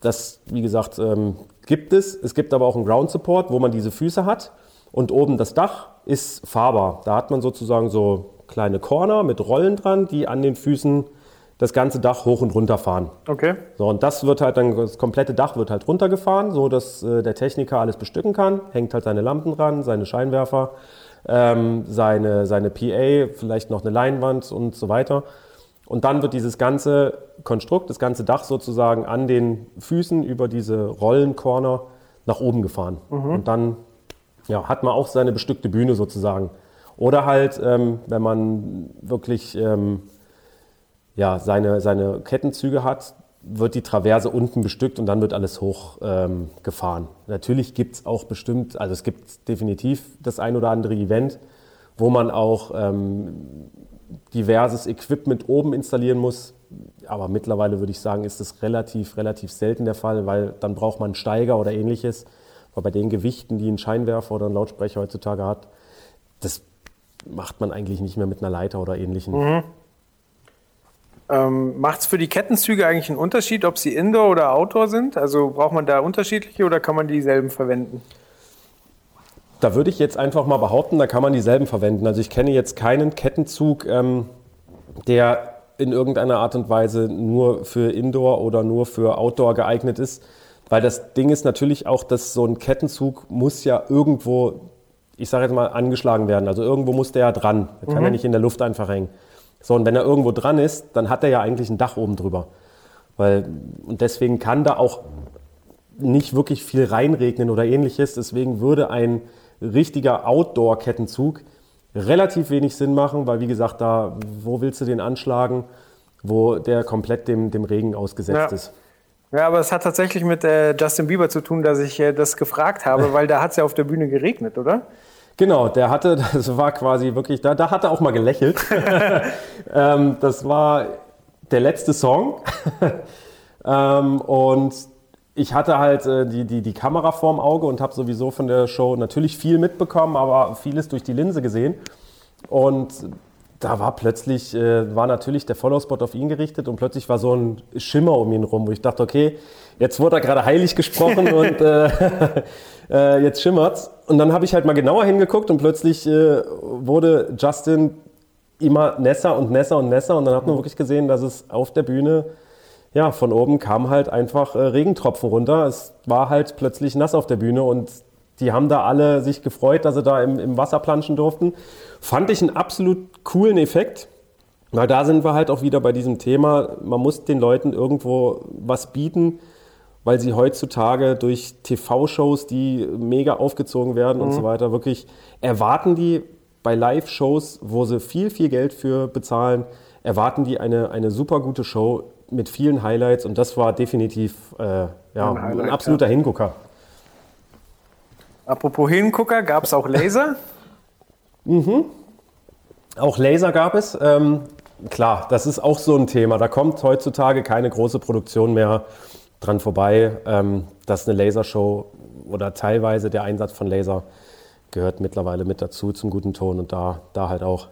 D: Das, wie gesagt, ähm, gibt es. Es gibt aber auch einen Ground Support, wo man diese Füße hat. Und oben das Dach ist fahrbar. Da hat man sozusagen so kleine Corner mit Rollen dran, die an den Füßen das ganze Dach hoch und runter fahren.
C: Okay.
D: So, und das wird halt dann, das komplette Dach wird halt runtergefahren, so dass äh, der Techniker alles bestücken kann, hängt halt seine Lampen dran, seine Scheinwerfer, ähm, seine, seine PA, vielleicht noch eine Leinwand und so weiter. Und dann wird dieses ganze Konstrukt, das ganze Dach sozusagen an den Füßen über diese Rollencorner nach oben gefahren. Mhm. Und dann ja, hat man auch seine bestückte Bühne sozusagen. Oder halt, ähm, wenn man wirklich ähm, ja, seine, seine Kettenzüge hat, wird die Traverse unten bestückt und dann wird alles hoch ähm. Natürlich gibt es auch bestimmt, also es gibt definitiv das ein oder andere Event, wo man auch ähm, diverses Equipment oben installieren muss. Aber mittlerweile würde ich sagen, ist das relativ, relativ selten der Fall, weil dann braucht man einen Steiger oder ähnliches. Aber bei den Gewichten, die ein Scheinwerfer oder ein Lautsprecher heutzutage hat, das macht man eigentlich nicht mehr mit einer Leiter oder ähnlichem. Mhm.
C: Ähm, Macht es für die Kettenzüge eigentlich einen Unterschied, ob sie Indoor oder Outdoor sind? Also braucht man da unterschiedliche oder kann man dieselben verwenden?
D: Da würde ich jetzt einfach mal behaupten, da kann man dieselben verwenden. Also ich kenne jetzt keinen Kettenzug, ähm, der in irgendeiner Art und Weise nur für Indoor oder nur für Outdoor geeignet ist. Weil das Ding ist natürlich auch, dass so ein Kettenzug muss ja irgendwo, ich sage jetzt mal, angeschlagen werden. Also irgendwo muss der ja dran. Der kann mhm. ja nicht in der Luft einfach hängen. So, und wenn er irgendwo dran ist, dann hat er ja eigentlich ein Dach oben drüber. Weil, und deswegen kann da auch nicht wirklich viel reinregnen oder ähnliches. Deswegen würde ein richtiger Outdoor-Kettenzug relativ wenig Sinn machen, weil wie gesagt, da, wo willst du den anschlagen, wo der komplett dem, dem Regen ausgesetzt ja. ist.
C: Ja, aber es hat tatsächlich mit äh, Justin Bieber zu tun, dass ich äh, das gefragt habe, weil da hat es ja auf der Bühne geregnet, oder?
D: Genau, der hatte, das war quasi wirklich, da, da hat er auch mal gelächelt. ähm, das war der letzte Song. ähm, und ich hatte halt äh, die, die, die Kamera vorm Auge und habe sowieso von der Show natürlich viel mitbekommen, aber vieles durch die Linse gesehen. Und da war plötzlich, äh, war natürlich der Follow-Spot auf ihn gerichtet und plötzlich war so ein Schimmer um ihn rum, wo ich dachte, okay, jetzt wurde er gerade heilig gesprochen und äh, äh, jetzt schimmert's. Und dann habe ich halt mal genauer hingeguckt und plötzlich äh, wurde Justin immer nässer und nässer und nässer und dann hat man wirklich gesehen, dass es auf der Bühne, ja, von oben kam halt einfach äh, Regentropfen runter. Es war halt plötzlich nass auf der Bühne und die haben da alle sich gefreut, dass sie da im, im Wasser planschen durften. Fand ich einen absolut coolen Effekt. Weil da sind wir halt auch wieder bei diesem Thema, man muss den Leuten irgendwo was bieten, weil sie heutzutage durch TV-Shows, die mega aufgezogen werden mhm. und so weiter, wirklich erwarten die bei Live-Shows, wo sie viel, viel Geld für bezahlen, erwarten die eine, eine super gute Show mit vielen Highlights und das war definitiv äh, ja, ein, Highlight, ein, absoluter ja. Hingucker.
C: Apropos Hingucker, gab es auch Laser?
D: mhm. Auch Laser gab es. Ähm, klar, das ist auch so ein Thema. Da kommt heutzutage keine große Produktion mehr dran vorbei, ähm, dass eine Lasershow oder teilweise der Einsatz von Laser gehört mittlerweile mit dazu zum guten Ton und da, da halt auch.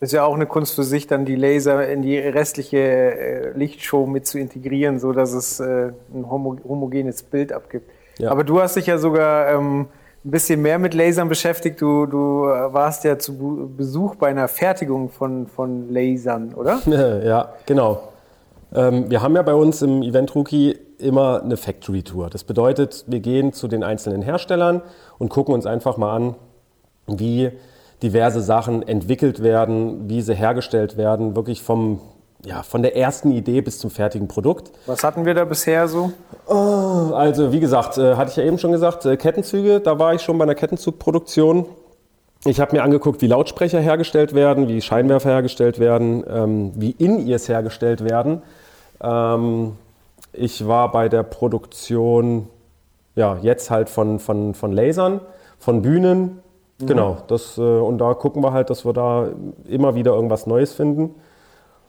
C: Ist ja auch eine Kunst für sich, dann die Laser in die restliche äh, Lichtshow mit zu integrieren, so dass es äh, ein homo homogenes Bild abgibt. Ja. Aber du hast dich ja sogar ähm, ein bisschen mehr mit Lasern beschäftigt. Du, du äh, warst ja zu Besuch bei einer Fertigung von, von Lasern, oder?
D: Ja, genau. Ähm, wir haben ja bei uns im Event Rookie immer eine Factory Tour. Das bedeutet, wir gehen zu den einzelnen Herstellern und gucken uns einfach mal an, wie diverse Sachen entwickelt werden, wie sie hergestellt werden, wirklich vom ja, von der ersten Idee bis zum fertigen Produkt.
C: Was hatten wir da bisher so?
D: Also wie gesagt, äh, hatte ich ja eben schon gesagt, äh, Kettenzüge, da war ich schon bei einer Kettenzugproduktion. Ich habe mir angeguckt, wie Lautsprecher hergestellt werden, wie Scheinwerfer hergestellt werden, ähm, wie In-Ears hergestellt werden. Ähm, ich war bei der Produktion, ja, jetzt halt von, von, von Lasern, von Bühnen. Genau, das, äh, und da gucken wir halt, dass wir da immer wieder irgendwas Neues finden.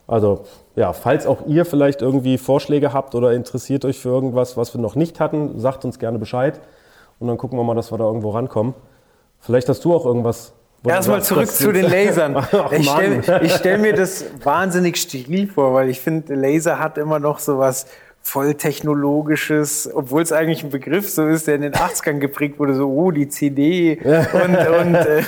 D: Also ja, falls auch ihr vielleicht irgendwie Vorschläge habt oder interessiert euch für irgendwas, was wir noch nicht hatten, sagt uns gerne Bescheid und dann gucken wir mal, dass wir da irgendwo rankommen. Vielleicht hast du auch irgendwas.
C: Erstmal zurück zu den Lasern.
D: Ach,
C: ich stelle stell mir das wahnsinnig steril vor, weil ich finde, Laser hat immer noch so was volltechnologisches, obwohl es eigentlich ein Begriff so ist, der in den 80ern geprägt wurde, so, oh, die CD und, und, äh,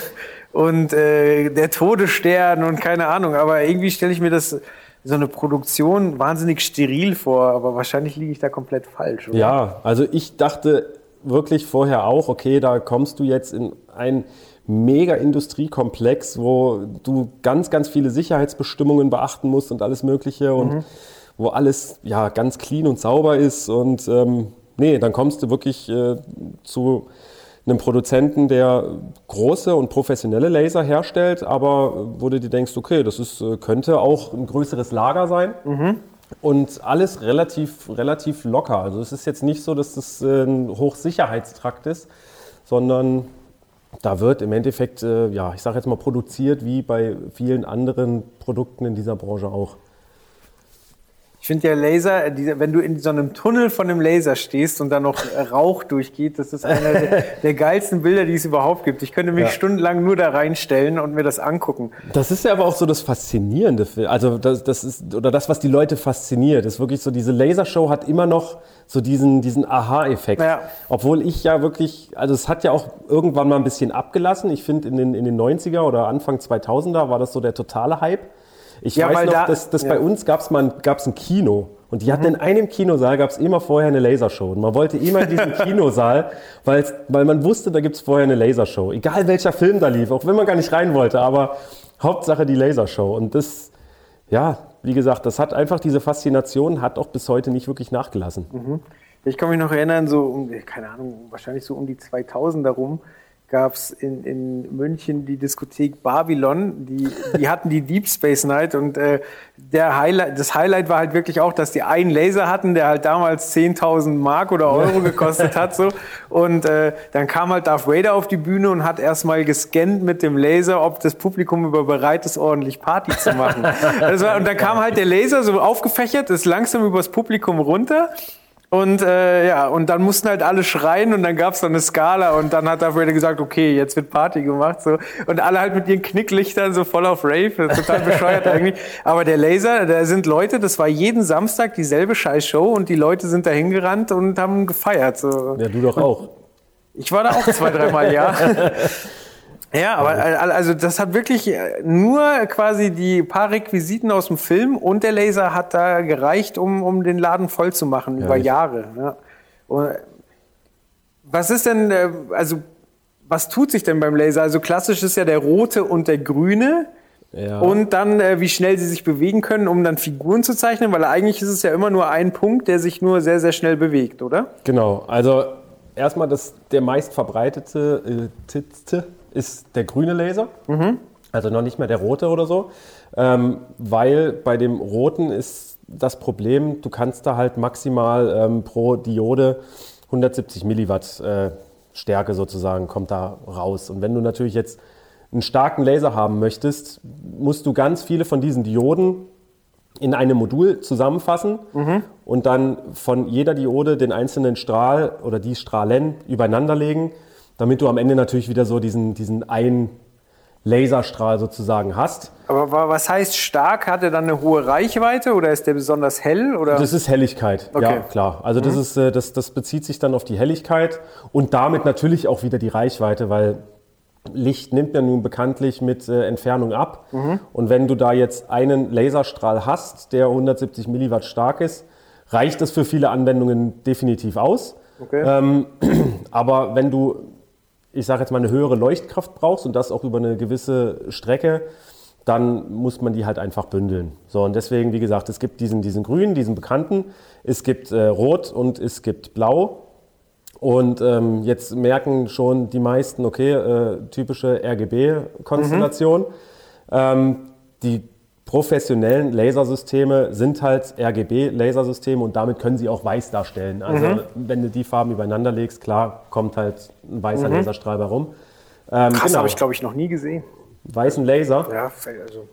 C: und äh, der Todesstern und keine Ahnung. Aber irgendwie stelle ich mir das so eine Produktion wahnsinnig steril vor, aber wahrscheinlich liege ich da komplett falsch. Oder?
D: Ja, also ich dachte wirklich vorher auch, okay, da kommst du jetzt in ein mega Industriekomplex, wo du ganz, ganz viele Sicherheitsbestimmungen beachten musst und alles Mögliche und wo alles ja ganz clean und sauber ist und ähm, nee, dann kommst du wirklich äh, zu einem Produzenten, der große und professionelle Laser herstellt, aber wo du dir denkst, okay, das ist, äh, könnte auch ein größeres Lager sein. Und alles relativ, relativ locker. Also es ist jetzt nicht so, dass das äh, ein Hochsicherheitstrakt ist, sondern da wird im Endeffekt, äh, ja, ich sage jetzt mal, produziert wie bei vielen anderen Produkten in dieser Branche auch.
C: Ich finde ja Laser, äh, wenn du in so einem Tunnel von einem Laser stehst und da noch äh, Rauch durchgeht, das ist einer der, der geilsten Bilder, die es überhaupt gibt. Ich könnte mich
D: Ja.
C: stundenlang nur da reinstellen und mir das angucken.
D: Das ist ja aber auch so das Faszinierende, also das, das ist, oder das, was die Leute fasziniert, ist wirklich so, diese Lasershow hat immer noch so diesen, diesen Aha-Effekt.
C: Ja.
D: Obwohl ich ja wirklich, also es hat ja auch irgendwann mal ein bisschen abgelassen. Ich finde, in den, in den 90er oder Anfang 2000er war das so der totale Hype. Ich
C: Ja,
D: weiß noch,
C: da-
D: dass, dass
C: ja. Mhm.
D: bei uns gab es mal ein, gab's ein Kino. Und die hatten in einem Kinosaal, gab es immer vorher eine Lasershow. Und man wollte immer in diesen Kinosaal, weil man wusste, da gibt es vorher eine Lasershow. Egal welcher Film da lief, auch wenn man gar nicht rein wollte. Aber Hauptsache die Lasershow. Und das, ja, wie gesagt, das hat einfach diese Faszination, hat auch bis heute nicht wirklich nachgelassen.
C: Ich kann mich noch erinnern, so, um, keine Ahnung, wahrscheinlich so um die 2000 darum, gab es in, in München die Diskothek Babylon. Die, die hatten die Deep Space Night und äh, der Highlight, das Highlight war halt wirklich auch, dass die einen Laser hatten, der halt damals 10.000 Mark oder Euro gekostet hat. So. Und äh, dann kam halt Darth Vader auf die Bühne und hat erstmal gescannt mit dem Laser, ob das Publikum über bereit ist, ordentlich Party zu machen. War, und dann kam halt der Laser so aufgefächert, ist langsam übers Publikum runter. Und äh, ja, und dann mussten halt alle schreien und dann gab's so eine Skala und dann hat Darth Vader gesagt, okay, jetzt wird Party gemacht. So. Und alle halt mit ihren Knicklichtern so voll auf Rave, das ist total bescheuert eigentlich. Aber der Laser, da sind Leute, das war jeden Samstag dieselbe Scheißshow und die Leute sind da hingerannt und haben gefeiert. So.
D: Ja, du doch auch.
C: Ich war da auch zwei, dreimal, ja. Ja, aber äh, also das hat wirklich äh, nur quasi die paar Requisiten aus dem Film und der Laser hat da gereicht, um, um den Laden voll zu machen über
D: ich-
C: Jahre. Ja. Und äh, was ist denn, äh, also was tut sich denn beim Laser? Also klassisch ist ja der rote und der grüne.
D: Ja.
C: Und dann, äh, wie schnell sie sich bewegen können, um dann Figuren zu zeichnen, weil eigentlich ist es ja immer nur ein Punkt, der sich nur sehr, sehr schnell bewegt, oder?
D: Genau, also erstmal das, der meist verbreitete äh, ist der grüne Laser, also noch nicht mehr der rote oder so, ähm, weil bei dem roten ist das Problem, du kannst da halt maximal ähm, pro Diode 170 Milliwatt äh, Stärke sozusagen kommt da raus. Und wenn du natürlich jetzt einen starken Laser haben möchtest, musst du ganz viele von diesen Dioden in einem Modul zusammenfassen und dann von jeder Diode den einzelnen Strahl oder die Strahlen übereinander legen, damit du am Ende natürlich wieder so diesen, diesen einen Laserstrahl sozusagen hast.
C: Aber wa- was heißt stark? Hat er dann eine hohe Reichweite oder ist der besonders hell? Oder?
D: Das ist Helligkeit,
C: Okay.
D: ja klar. Also das, ist, äh, das, das bezieht sich dann auf die Helligkeit und damit natürlich auch wieder die Reichweite, weil Licht nimmt ja nun bekanntlich mit äh, Entfernung ab. Und wenn du da jetzt einen Laserstrahl hast, der 170 Milliwatt stark ist, reicht das für viele Anwendungen definitiv aus.
C: Okay.
D: Ähm, aber wenn du, ich sage jetzt mal, eine höhere Leuchtkraft brauchst und das auch über eine gewisse Strecke, dann muss man die halt einfach bündeln. So, und deswegen, wie gesagt, es gibt diesen, diesen grün, diesen bekannten, es gibt äh, rot und es gibt blau. Und ähm, jetzt merken schon die meisten, okay, äh, typische RGB-Konstellation. Mhm. Ähm, die professionellen Lasersysteme sind halt RGB-Lasersysteme und damit können sie auch weiß darstellen. Also mhm. wenn du die Farben übereinander legst, klar, kommt halt ein weißer mhm. Laserstrahl bei rum.
C: Ähm, Krass, genau. habe ich glaube ich noch nie gesehen.
D: Weißen Laser?
C: Ja, also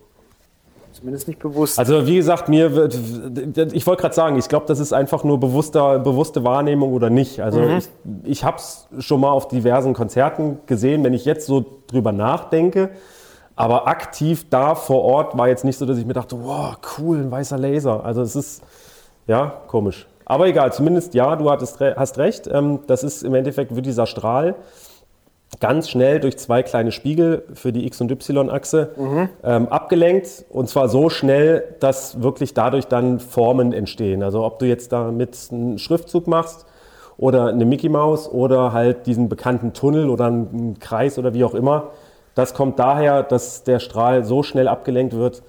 C: zumindest nicht bewusst.
D: Also wie gesagt, mir wird, ich wollte gerade sagen, ich glaube, das ist einfach nur bewusster, bewusste Wahrnehmung oder nicht. Also mhm. ich, ich habe es schon mal auf diversen Konzerten gesehen, wenn ich jetzt so drüber nachdenke. Aber aktiv da vor Ort war jetzt nicht so, dass ich mir dachte, wow, cool, ein weißer Laser. Also es ist, ja, komisch. Aber egal, zumindest ja, du hattest, hast recht. Ähm, das ist im Endeffekt, wird dieser Strahl ganz schnell durch zwei kleine Spiegel für die X- und Y-Achse mhm. ähm, abgelenkt. Und zwar so schnell, dass wirklich dadurch dann Formen entstehen. Also ob du jetzt damit einen Schriftzug machst oder eine Mickey Maus oder halt diesen bekannten Tunnel oder einen Kreis oder wie auch immer. Das kommt daher, dass der Strahl so schnell abgelenkt wird,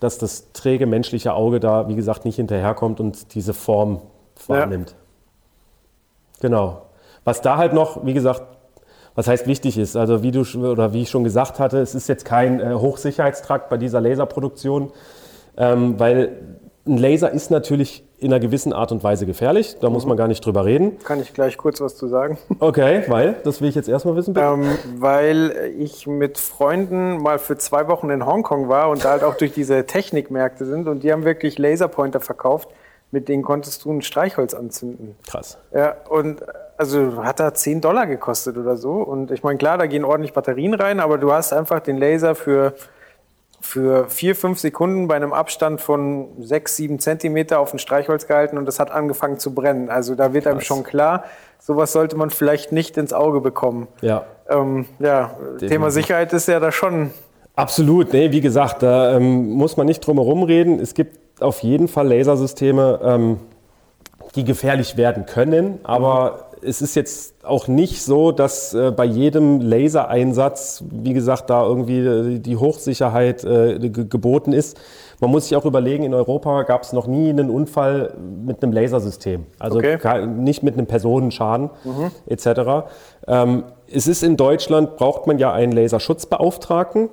D: dass das träge menschliche Auge da, wie gesagt, nicht hinterherkommt und diese Form wahrnimmt. Ja. Genau. Was da halt noch, wie gesagt, was heißt wichtig ist. Also wie du oder wie ich schon gesagt hatte, es ist jetzt kein äh, Hochsicherheitstrakt bei dieser Laserproduktion, ähm, weil ein Laser ist natürlich in einer gewissen Art und Weise gefährlich. Da mhm. muss man gar nicht drüber reden.
C: Kann ich gleich kurz was zu sagen?
D: Okay, weil, das will ich jetzt erstmal wissen,
C: bitte. Ähm, weil ich mit Freunden mal für zwei Wochen in Hongkong war und da halt auch durch diese Technikmärkte sind und die haben wirklich Laserpointer verkauft mit denen konntest du ein Streichholz anzünden.
D: Krass.
C: Ja, und also hat da 10 Dollar gekostet oder so. Und ich meine, klar, da gehen ordentlich Batterien rein, aber du hast einfach den Laser für, für vier, fünf Sekunden bei einem Abstand von sechs, sieben Zentimeter auf ein Streichholz gehalten und das hat angefangen zu brennen. Also da wird Krass. einem schon klar, sowas sollte man vielleicht nicht ins Auge bekommen.
D: Ja.
C: Ähm, ja, Thema Sicherheit ist ja da schon.
D: Absolut, nee, wie gesagt, da ähm, muss man nicht drum herum reden. Es gibt auf jeden Fall Lasersysteme, ähm, die gefährlich werden können, aber. Es ist jetzt auch nicht so, dass äh, bei jedem Lasereinsatz, wie gesagt, da irgendwie äh, die Hochsicherheit äh, geboten ist. Man muss sich auch überlegen, in Europa gab es noch nie einen Unfall mit einem Lasersystem. Also okay. nicht mit einem Personenschaden mhm. etc. Ähm, es ist in Deutschland, braucht man ja einen Laserschutzbeauftragten.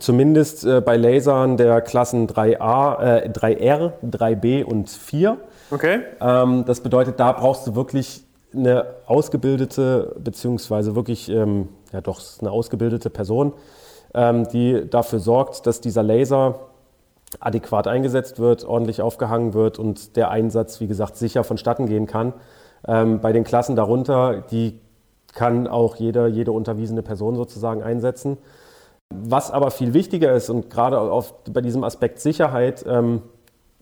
D: Zumindest äh, bei Lasern der Klassen 3A, äh, 3R, 3B und 4.
C: Okay.
D: Ähm, das bedeutet, da brauchst du wirklich eine ausgebildete, beziehungsweise wirklich, ähm, ja doch, eine ausgebildete Person, ähm, die dafür sorgt, dass dieser Laser adäquat eingesetzt wird, ordentlich aufgehangen wird und der Einsatz, wie gesagt, sicher vonstatten gehen kann. Ähm, bei den Klassen darunter, die kann auch jeder, jede unterwiesene Person sozusagen einsetzen. Was aber viel wichtiger ist und gerade auf, bei diesem Aspekt Sicherheit ähm,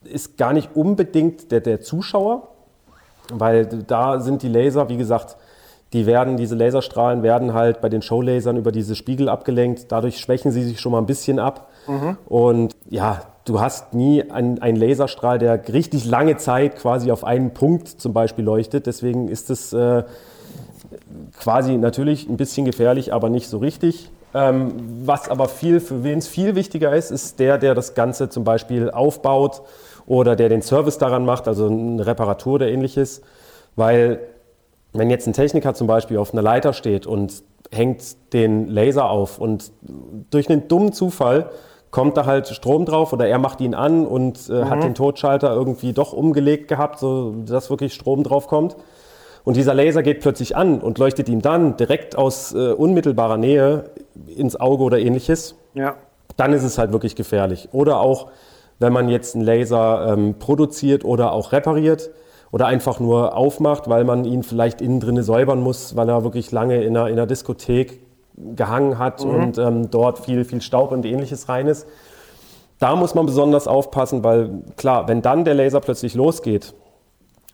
D: ist gar nicht unbedingt der, der Zuschauer, weil da sind die Laser, wie gesagt, die werden, diese Laserstrahlen werden halt bei den Showlasern über diese Spiegel abgelenkt. Dadurch schwächen sie sich schon mal ein bisschen ab. Mhm. Und ja, du hast nie einen, einen, Laserstrahl, der richtig lange Zeit quasi auf einen Punkt zum Beispiel leuchtet. Deswegen ist es äh, quasi natürlich ein bisschen gefährlich, aber nicht so richtig. Ähm, was aber viel, für wen es viel wichtiger ist, ist der, der das Ganze zum Beispiel aufbaut oder der den Service daran macht, also eine Reparatur oder ähnliches. Weil wenn jetzt ein Techniker zum Beispiel auf einer Leiter steht und hängt den Laser auf und durch einen dummen Zufall kommt da halt Strom drauf oder er macht ihn an und äh, mhm. hat den Totschalter irgendwie doch umgelegt gehabt, so dass wirklich Strom drauf kommt und dieser Laser geht plötzlich an und leuchtet ihm dann direkt aus äh, unmittelbarer Nähe ins Auge oder ähnliches.
C: Ja.
D: Dann ist es halt wirklich gefährlich. Oder auch, wenn man jetzt einen Laser ähm, produziert oder auch repariert oder einfach nur aufmacht, weil man ihn vielleicht innen drin säubern muss, weil er wirklich lange in einer, in einer Diskothek gehangen hat mhm. und ähm, dort viel, viel Staub und ähnliches rein ist. Da muss man besonders aufpassen, weil klar, wenn dann der Laser plötzlich losgeht,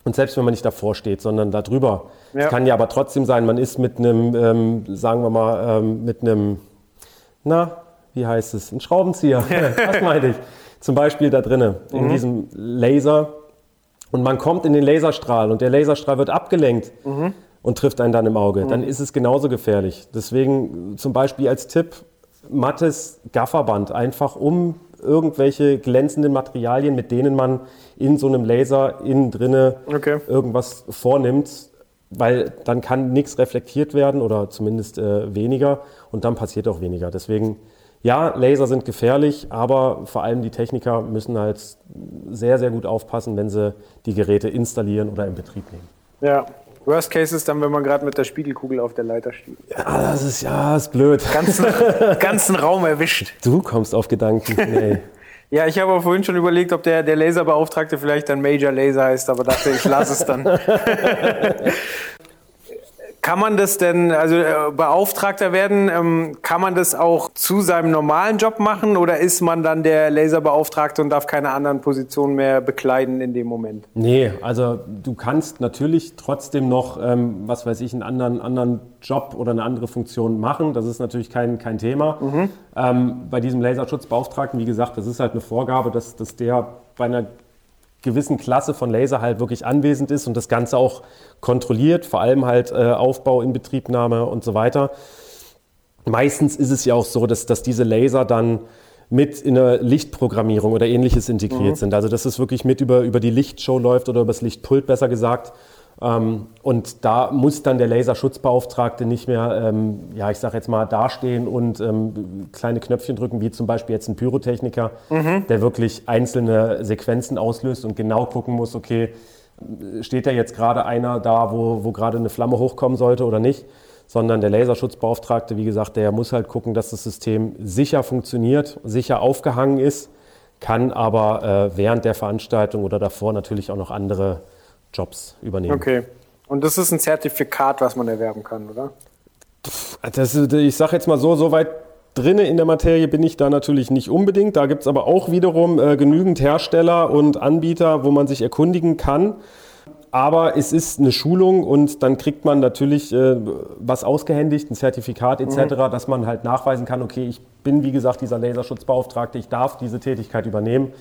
D: und selbst wenn man nicht davor steht, sondern darüber. Ja. Es kann ja aber trotzdem sein, man ist mit einem, ähm, sagen wir mal, ähm, mit einem, na, wie heißt es, ein Schraubenzieher. Was meine ich? Zum Beispiel da drinnen, in mhm. diesem Laser. Und man kommt in den Laserstrahl und der Laserstrahl wird abgelenkt mhm. und trifft einen dann im Auge. Mhm. Dann ist es genauso gefährlich. Deswegen zum Beispiel als Tipp, mattes Gafferband, einfach um irgendwelche glänzenden Materialien, mit denen man in so einem Laser innen drinne
C: Okay.
D: irgendwas vornimmt, weil dann kann nichts reflektiert werden oder zumindest äh, weniger und dann passiert auch weniger. Deswegen, ja, Laser sind gefährlich, aber vor allem die Techniker müssen halt sehr, sehr gut aufpassen, wenn sie die Geräte installieren oder in Betrieb nehmen.
C: Ja. Worst Case ist dann, wenn man gerade mit der Spiegelkugel auf der Leiter steht.
D: Ja, das ist ja, ist blöd.
C: Ganzen, ganzen Raum erwischt.
D: Du kommst auf Gedanken. Nee.
C: Ja, ich habe auch vorhin schon überlegt, ob der, der Laserbeauftragte vielleicht dann Major Laser heißt, aber dachte, ich lasse es dann. Kann man das denn, also äh, Beauftragter werden, ähm, kann man das auch zu seinem normalen Job machen oder ist man dann der Laserbeauftragte und darf keine anderen Positionen mehr bekleiden in dem Moment?
D: Nee, also du kannst natürlich trotzdem noch, ähm, was weiß ich, einen anderen, anderen Job oder eine andere Funktion machen. Das ist natürlich kein, kein Thema. Ähm, bei diesem Laserschutzbeauftragten, wie gesagt, das ist halt eine Vorgabe, dass, dass der bei einer gewissen Klasse von Laser halt wirklich anwesend ist und das Ganze auch kontrolliert, vor allem halt äh, Aufbau, Inbetriebnahme und so weiter. Meistens ist es ja auch so, dass, dass diese Laser dann mit in eine Lichtprogrammierung oder ähnliches integriert sind. Also dass es wirklich mit über, über die Lichtshow läuft oder über das Lichtpult besser gesagt. Ähm, und da muss dann der Laserschutzbeauftragte nicht mehr, ähm, ja, ich sage jetzt mal, dastehen und ähm, kleine Knöpfchen drücken, wie zum Beispiel jetzt ein Pyrotechniker, der wirklich einzelne Sequenzen auslöst und genau gucken muss, okay, steht da jetzt gerade einer da, wo, wo gerade eine Flamme hochkommen sollte oder nicht, sondern der Laserschutzbeauftragte, wie gesagt, der muss halt gucken, dass das System sicher funktioniert, sicher aufgehangen ist, kann aber äh, während der Veranstaltung oder davor natürlich auch noch andere Jobs übernehmen.
C: Okay. Und das ist ein Zertifikat, was man erwerben kann, oder?
D: Das, ich sage jetzt mal so, so weit drinne in der Materie bin ich da natürlich nicht unbedingt. Da gibt es aber auch wiederum äh, genügend Hersteller und Anbieter, wo man sich erkundigen kann. Aber es ist eine Schulung und dann kriegt man natürlich äh, was ausgehändigt, ein Zertifikat etc., dass man halt nachweisen kann, okay, ich bin wie gesagt dieser Laserschutzbeauftragte, ich darf diese Tätigkeit übernehmen.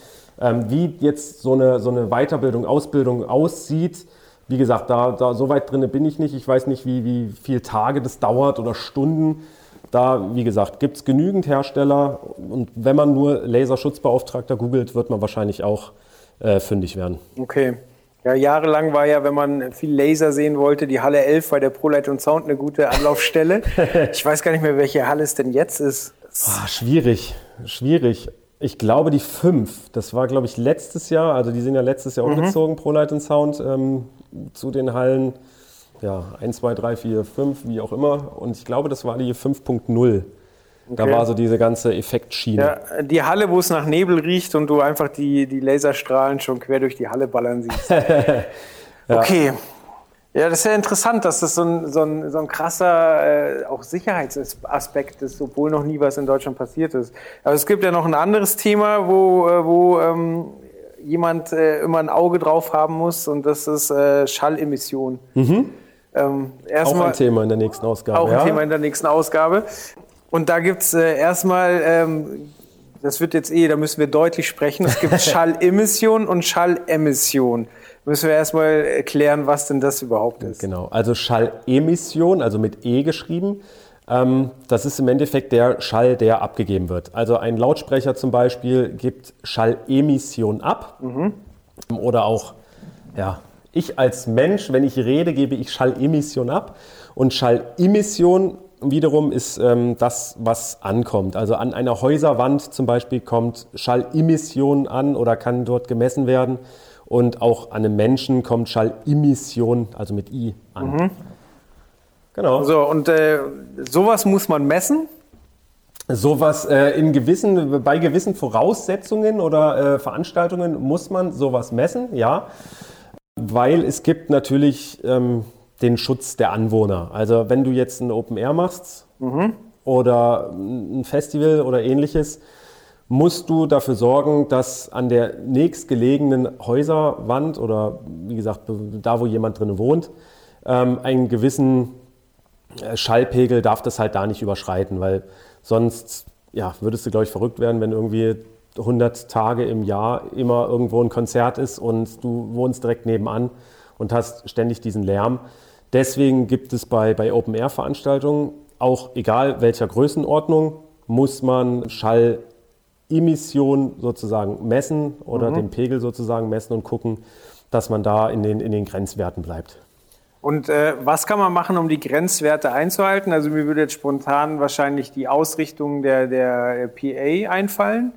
D: Ähm, wie jetzt so eine, so eine Weiterbildung, Ausbildung aussieht, wie gesagt, da, da so weit drinne bin ich nicht. Ich weiß nicht, wie, wie viele Tage das dauert oder Stunden. Da, wie gesagt, gibt es genügend Hersteller und wenn man nur Laserschutzbeauftragter googelt, wird man wahrscheinlich auch äh, fündig werden.
C: Okay. Ja, jahrelang war ja, wenn man viel Laser sehen wollte, die Halle 11 bei der ProLight und Sound eine gute Anlaufstelle. ich weiß gar nicht mehr, welche Halle es denn jetzt ist.
D: Ah, schwierig, schwierig. Ich glaube, die fünf, das war, glaube ich, letztes Jahr, also die sind ja letztes Jahr umgezogen, ProLight und Sound, ähm, zu den Hallen ja, 1, 2, 3, 4, 5, wie auch immer. Und ich glaube, das war die 5.0. Da
C: Okay.
D: war so diese ganze Effektschiene.
C: Ja, die Halle, wo es nach Nebel riecht und du einfach die, die Laserstrahlen schon quer durch die Halle ballern siehst. Okay. Ja, das ist ja interessant, dass das so ein, so ein, so ein krasser äh, auch Sicherheitsaspekt ist, obwohl noch nie was in Deutschland passiert ist. Aber es gibt ja noch ein anderes Thema, wo, äh, wo ähm, jemand äh, immer ein Auge drauf haben muss und das ist äh, Schallemission. Ähm,
D: Auch
C: erstmal-
D: ein Thema in der nächsten Ausgabe.
C: auch ein
D: ja?
C: Thema in der nächsten Ausgabe. Und da gibt's äh, erstmal, ähm, das wird jetzt eh, da müssen wir deutlich sprechen, es gibt Schallemission und Schallemission. Müssen wir erstmal erklären, was denn das überhaupt ist.
D: Genau, also Schallemission, also mit E geschrieben. Ähm, das ist im Endeffekt der Schall, der abgegeben wird. Also ein Lautsprecher zum Beispiel gibt Schallemission ab. Oder auch, ja, ich als Mensch, wenn ich rede, gebe ich Schallemission ab. Und Schallemission wiederum ist ähm, das, was ankommt. Also an einer Häuserwand zum Beispiel kommt Schallemission an oder kann dort gemessen werden. Und auch an einem Menschen kommt Schallemission, also mit I, an. Genau.
C: So, und äh, sowas muss man messen.
D: Sowas äh, in gewissen, bei gewissen Voraussetzungen oder äh, Veranstaltungen muss man sowas messen, ja. Weil es gibt natürlich ähm, den Schutz der Anwohner. Also wenn du jetzt ein Open Air machst oder ein Festival oder ähnliches, musst du dafür sorgen, dass an der nächstgelegenen Häuserwand oder wie gesagt, da wo jemand drin wohnt, ähm, einen gewissen äh, Schallpegel darf das halt da nicht überschreiten, weil sonst ja, würdest du, glaube ich, verrückt werden, wenn irgendwie 100 Tage im Jahr immer irgendwo ein Konzert ist und du wohnst direkt nebenan und hast ständig diesen Lärm. Deswegen gibt es bei, bei Open-Air-Veranstaltungen auch, egal welcher Größenordnung, muss man Schallemission sozusagen messen oder den Pegel sozusagen messen und gucken, dass man da in den, in den Grenzwerten bleibt.
C: Und äh, was kann man machen, um die Grenzwerte einzuhalten? Also mir würde jetzt spontan wahrscheinlich die Ausrichtung der, der PA einfallen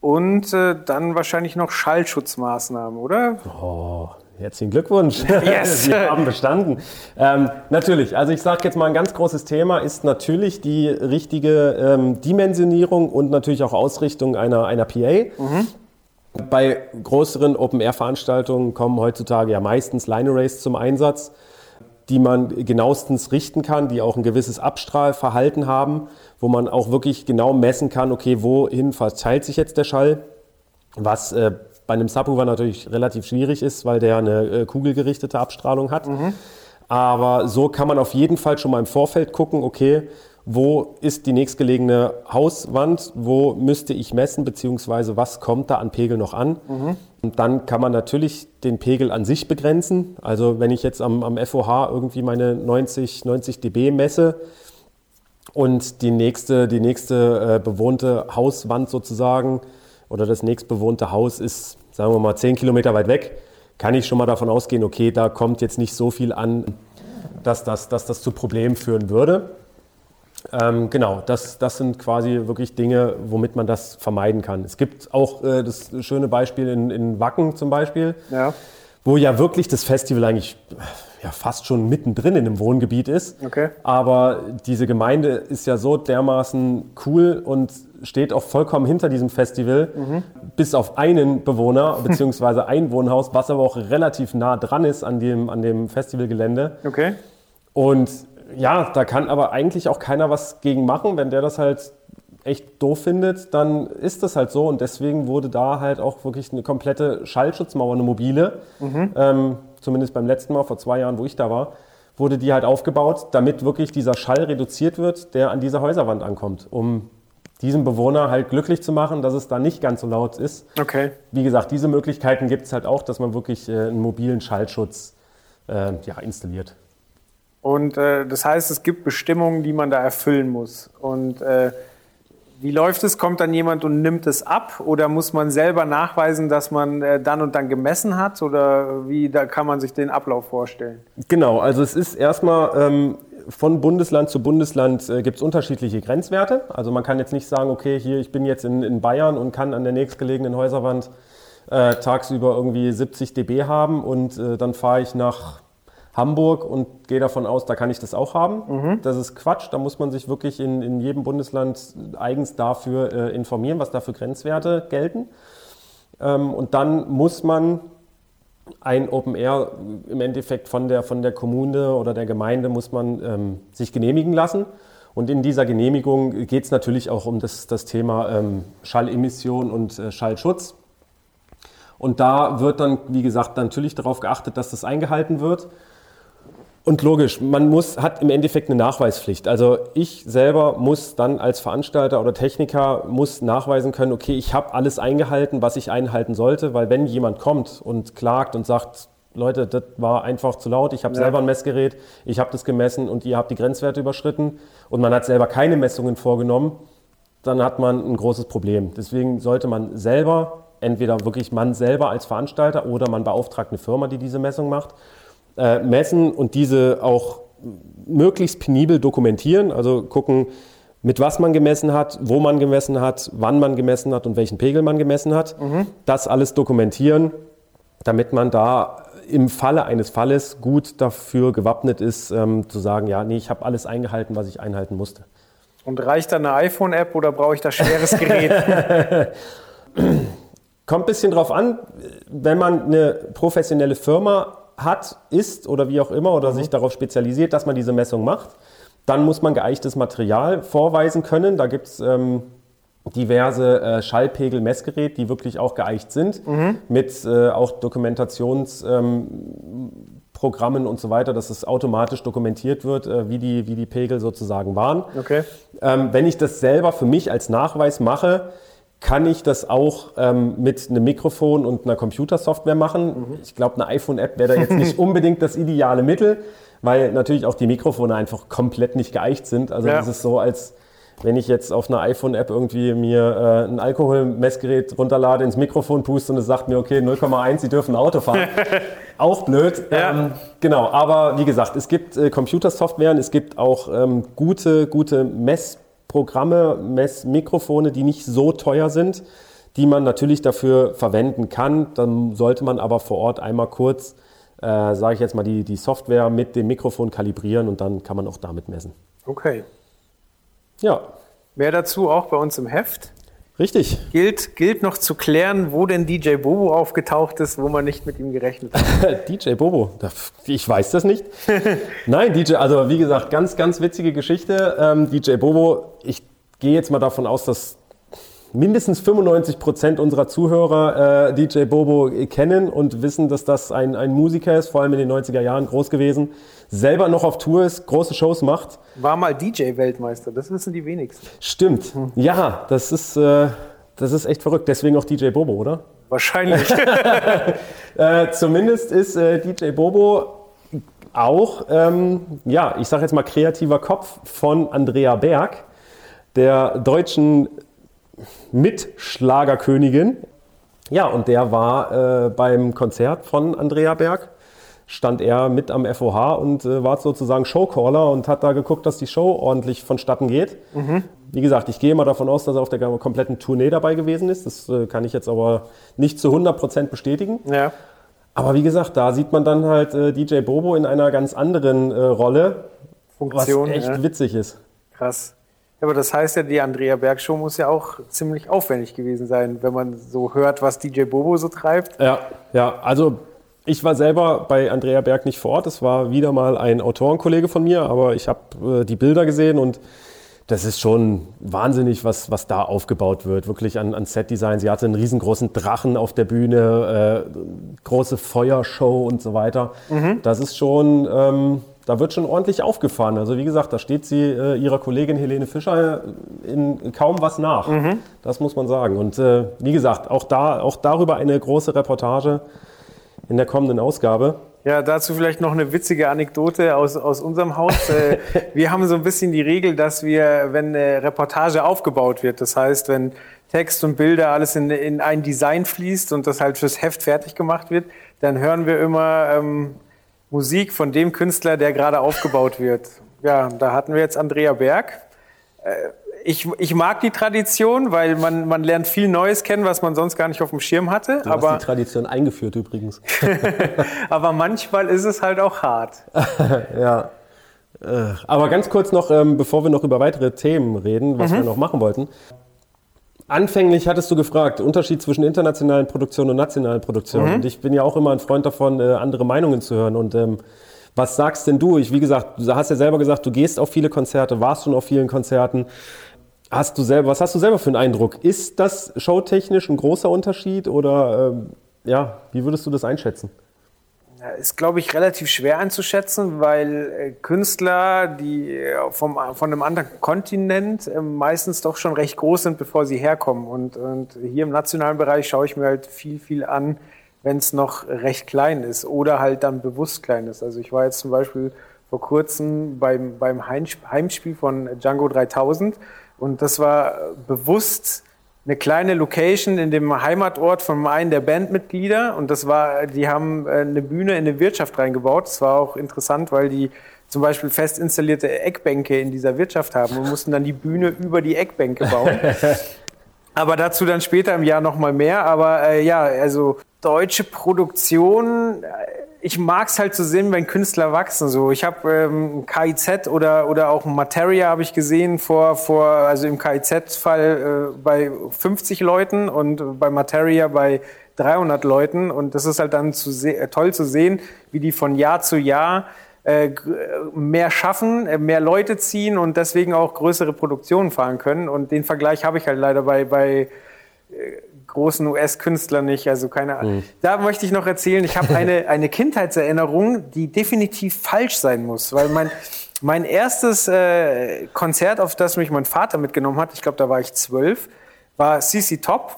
C: und äh, dann wahrscheinlich noch Schallschutzmaßnahmen, oder?
D: Oh, herzlichen Glückwunsch.
C: Yes.
D: Sie haben bestanden. Ähm, natürlich, also ich sage jetzt mal ein ganz großes Thema ist natürlich die richtige ähm, Dimensionierung und natürlich auch Ausrichtung einer, einer PA. Bei größeren Open-Air-Veranstaltungen kommen heutzutage ja meistens Line Arrays zum Einsatz, die man genauestens richten kann, die auch ein gewisses Abstrahlverhalten haben, wo man auch wirklich genau messen kann, okay, wohin verteilt sich jetzt der Schall, was äh, bei einem Subwoofer natürlich relativ schwierig ist, weil der eine äh, kugelgerichtete Abstrahlung hat. Aber so kann man auf jeden Fall schon mal im Vorfeld gucken, okay, wo ist die nächstgelegene Hauswand, wo müsste ich messen, beziehungsweise was kommt da an Pegel noch an. Und dann kann man natürlich den Pegel an sich begrenzen. Also wenn ich jetzt am, am FOH irgendwie meine 90, 90 dB messe und die nächste, die nächste äh, bewohnte Hauswand sozusagen oder das nächstbewohnte Haus ist, sagen wir mal, 10 Kilometer weit weg, kann ich schon mal davon ausgehen, okay, da kommt jetzt nicht so viel an, dass das, dass das zu Problemen führen würde. Ähm, genau, das, das sind quasi wirklich Dinge, womit man das vermeiden kann. Es gibt auch äh, das schöne Beispiel in, in Wacken zum Beispiel,
C: Ja.
D: wo ja wirklich das Festival eigentlich ja, fast schon mittendrin in einem Wohngebiet ist.
C: Okay.
D: Aber diese Gemeinde ist ja so dermaßen cool und steht auch vollkommen hinter diesem Festival, bis auf einen Bewohner bzw. ein Wohnhaus, was aber auch relativ nah dran ist an dem, an dem Festivalgelände.
C: Okay.
D: Und ja, da kann aber eigentlich auch keiner was gegen machen. Wenn der das halt echt doof findet, dann ist das halt so. Und deswegen wurde da halt auch wirklich eine komplette Schallschutzmauer, eine mobile, ähm, zumindest beim letzten Mal, vor zwei Jahren, wo ich da war, wurde die halt aufgebaut, damit wirklich dieser Schall reduziert wird, der an dieser Häuserwand ankommt, um diesen Bewohner halt glücklich zu machen, dass es da nicht ganz so laut ist.
C: Okay.
D: Wie gesagt, diese Möglichkeiten gibt es halt auch, dass man wirklich äh, einen mobilen Schallschutz äh, ja, installiert.
C: Und äh, das heißt, es gibt Bestimmungen, die man da erfüllen muss. Und äh, wie läuft es? Kommt dann jemand und nimmt es ab? Oder muss man selber nachweisen, dass man äh, dann und dann gemessen hat? Oder wie da kann man sich den Ablauf vorstellen?
D: Genau, also es ist erstmal ähm, von Bundesland zu Bundesland äh, gibt es unterschiedliche Grenzwerte. Also man kann jetzt nicht sagen, okay, hier ich bin jetzt in, in Bayern und kann an der nächstgelegenen Häuserwand äh, tagsüber irgendwie 70 dB haben und äh, dann fahre ich nach Hamburg und gehe davon aus, da kann ich das auch haben. Das ist Quatsch. Da muss man sich wirklich in, in jedem Bundesland eigens dafür äh, informieren, was da für Grenzwerte gelten. Ähm, und dann muss man ein Open Air im Endeffekt von der, von der Kommune oder der Gemeinde muss man ähm, sich genehmigen lassen. Und in dieser Genehmigung geht es natürlich auch um das, das Thema ähm, Schallemission und äh, Schallschutz. Und da wird dann, wie gesagt, natürlich darauf geachtet, dass das eingehalten wird. Und logisch, man muss, hat im Endeffekt eine Nachweispflicht. Also ich selber muss dann als Veranstalter oder Techniker muss nachweisen können, okay, ich habe alles eingehalten, was ich einhalten sollte, weil wenn jemand kommt und klagt und sagt, Leute, das war einfach zu laut, ich habe
C: Ja.
D: selber ein Messgerät, ich habe das gemessen und ihr habt die Grenzwerte überschritten und man hat selber keine Messungen vorgenommen, dann hat man ein großes Problem. Deswegen sollte man selber, entweder wirklich man selber als Veranstalter oder man beauftragt eine Firma, die diese Messung macht, äh, messen und diese auch möglichst penibel dokumentieren. Also gucken, mit was man gemessen hat, wo man gemessen hat, wann man gemessen hat und welchen Pegel man gemessen hat. Das alles dokumentieren, damit man da im Falle eines Falles gut dafür gewappnet ist, ähm, zu sagen, ja, nee, ich habe alles eingehalten, was ich einhalten musste.
C: Und reicht da eine iPhone-App oder brauche ich da schweres Gerät?
D: Kommt ein bisschen drauf an, wenn man eine professionelle Firma hat, ist oder wie auch immer oder sich darauf spezialisiert, dass man diese Messung macht, dann muss man geeichtes Material vorweisen können. Da gibt es ähm, diverse äh, Schallpegel-Messgeräte, die wirklich auch geeicht sind, mit äh, auch Dokumentationsprogrammen ähm, und so weiter, dass es automatisch dokumentiert wird, äh, wie, die, wie die Pegel sozusagen waren.
C: Okay.
D: Ähm, wenn ich das selber für mich als Nachweis mache, kann ich das auch ähm, mit einem Mikrofon und einer Computersoftware machen. Ich glaube, eine iPhone-App wäre da jetzt nicht unbedingt das ideale Mittel, weil natürlich auch die Mikrofone einfach komplett nicht geeicht sind. Also
C: Ja.
D: das ist so, als wenn ich jetzt auf einer iPhone-App irgendwie mir äh, ein Alkoholmessgerät runterlade, ins Mikrofon puste und es sagt mir, okay, 0,1, Sie dürfen Auto fahren. auch blöd.
C: Ja.
D: Ähm, genau, aber wie gesagt, es gibt äh, Computersoftwaren, es gibt auch ähm, gute, gute Messprogramme, Messmikrofone, die nicht so teuer sind, die man natürlich dafür verwenden kann. Dann sollte man aber vor Ort einmal kurz, äh, sage ich jetzt mal, die, die Software mit dem Mikrofon kalibrieren und dann kann man auch damit messen.
C: Okay.
D: Ja,
C: Mehr dazu auch bei uns im Heft.
D: Richtig.
C: Gilt, gilt noch zu klären, wo denn DJ Bobo aufgetaucht ist, wo man nicht mit ihm gerechnet hat.
D: DJ Bobo, ich weiß das nicht. Nein, DJ, also wie gesagt, ganz, ganz witzige Geschichte. Ähm, DJ Bobo, ich gehe jetzt mal davon aus, dass mindestens 95 Prozent unserer Zuhörer äh, DJ Bobo kennen und wissen, dass das ein, ein Musiker ist, vor allem in den 90er Jahren groß gewesen, selber noch auf Tour ist, große Shows macht.
C: War mal DJ-Weltmeister, das wissen die wenigsten.
D: Stimmt, ja, das ist, äh, das ist echt verrückt. Deswegen auch DJ Bobo, oder?
C: Wahrscheinlich.
D: Äh, zumindest ist äh, DJ Bobo auch, ähm, ja, ich sage jetzt mal kreativer Kopf von Andrea Berg, der deutschen Mitschlagerkönigin. Ja, und der war äh, beim Konzert von Andrea Berg, stand er mit am FOH und äh, war sozusagen Showcaller und hat da geguckt, dass die Show ordentlich vonstatten geht. Wie gesagt, ich gehe mal davon aus, dass er auf der kompletten Tournee dabei gewesen ist. Das äh, kann ich jetzt aber nicht zu 100% bestätigen.
C: ja.
D: Aber wie gesagt, da sieht man dann halt äh, DJ Bobo in einer ganz anderen äh, Rolle,
C: Funktion.
D: was echt
C: ja.
D: witzig ist.
C: Krass. Ja, aber das heißt ja, die Andrea Berg Show muss ja auch ziemlich aufwendig gewesen sein, wenn man so hört, was DJ Bobo so treibt.
D: Ja, ja, also ich war selber bei Andrea Berg nicht vor Ort. Es war wieder mal ein Autorenkollege von mir, aber ich habe äh, die Bilder gesehen und das ist schon wahnsinnig, was, was da aufgebaut wird. Wirklich an, an Setdesign. Sie hatte einen riesengroßen Drachen auf der Bühne, äh, große Feuershow und so weiter. Das ist schon, ähm, da wird schon ordentlich aufgefahren. Also wie gesagt, da steht sie äh, ihrer Kollegin Helene Fischer in kaum was nach. Das muss man sagen. Und äh, wie gesagt, auch, da, auch darüber eine große Reportage in der kommenden Ausgabe.
C: Ja, dazu vielleicht noch eine witzige Anekdote aus, aus unserem Haus. Äh, wir haben so ein bisschen die Regel, dass wir, wenn eine Reportage aufgebaut wird, das heißt, wenn Text und Bilder alles in, in ein Design fließt und das halt fürs Heft fertig gemacht wird, dann hören wir immer ähm, Musik von dem Künstler, der gerade aufgebaut wird. Ja, da hatten wir jetzt Andrea Berg. Äh, ich, ich mag die Tradition, weil man, man lernt viel Neues kennen, was man sonst gar nicht auf dem Schirm hatte.
D: Du hast
C: aber
D: die Tradition eingeführt übrigens.
C: aber manchmal ist es halt auch hart.
D: ja. Äh, Aber ganz kurz noch, ähm, bevor wir noch über weitere Themen reden, was wir noch machen wollten. Anfänglich hattest du gefragt, Unterschied zwischen internationalen Produktionen und nationalen Produktionen. Und ich bin ja auch immer ein Freund davon, äh, andere Meinungen zu hören. Und ähm, was sagst denn du? Ich, wie gesagt, du hast ja selber gesagt, du gehst auf viele Konzerte, warst schon auf vielen Konzerten. Hast du selber, was hast du selber für einen Eindruck? Ist das showtechnisch ein großer Unterschied oder ähm, ja, wie würdest du das einschätzen?
C: Ist, glaube ich, relativ schwer einzuschätzen, weil äh, Künstler, die äh, vom, von einem anderen Kontinent äh, meistens doch schon recht groß sind, bevor sie herkommen. Und, und hier im nationalen Bereich schaue ich mir halt viel, viel an, wenn es noch recht klein ist oder halt dann bewusst klein ist. Also ich war jetzt zum Beispiel vor kurzem beim, beim Heimsp- Heimspiel von Django 3000 und das war bewusst eine kleine Location in dem Heimatort von einem der Bandmitglieder und das war, die haben äh, eine Bühne in eine Wirtschaft reingebaut. Das war auch interessant, weil die zum Beispiel fest installierte Eckbänke in dieser Wirtschaft haben und mussten dann die Bühne über die Eckbänke bauen. Aber dazu dann später im Jahr nochmal mehr. Aber äh, ja, also deutsche Produktion, äh, ich mag es halt zu sehen, wenn Künstler wachsen. So, ich habe ähm, KIZ oder oder auch Materia habe ich gesehen vor vor also im KIZ-Fall äh, bei 50 Leuten und bei Materia bei 300 Leuten und das ist halt dann zu äh, toll zu sehen, wie die von Jahr zu Jahr mehr schaffen, äh, mehr Leute ziehen und deswegen auch größere Produktionen fahren können. Und den Vergleich habe ich halt leider bei, bei äh, großen US-Künstlern nicht. Also keine Ahnung. Da möchte ich noch erzählen, ich habe eine, eine Kindheitserinnerung, die definitiv falsch sein muss, weil mein, mein erstes äh, Konzert, auf das mich mein Vater mitgenommen hat, ich glaube, da war ich zwölf, war CC Top.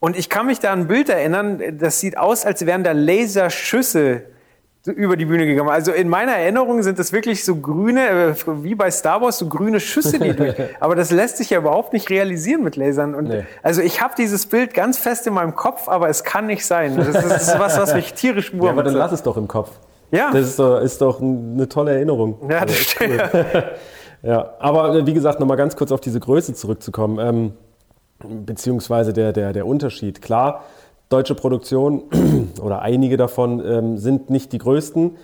C: Und ich kann mich da an ein Bild erinnern, das sieht aus, als wären da Laserschüsse so über die Bühne gegangen. Also in meiner Erinnerung sind das wirklich so grüne, äh, wie bei Star Wars, so grüne Schüsse, die durch. Aber das lässt sich ja überhaupt nicht realisieren mit Lasern. Und
D: Nee.
C: also ich habe dieses Bild ganz fest in meinem Kopf, aber es kann nicht sein. Das ist, das ist was, was mich tierisch
D: Ja, aber dann lass es doch im Kopf.
C: Ja.
D: Das ist doch, ist doch eine tolle Erinnerung.
C: ja, das stimmt.
D: Ja, aber äh, wie gesagt, nochmal ganz kurz auf diese Größe zurückzukommen, ähm, beziehungsweise der, der, der Unterschied. Klar, deutsche Produktion oder einige davon ähm, sind nicht die größten.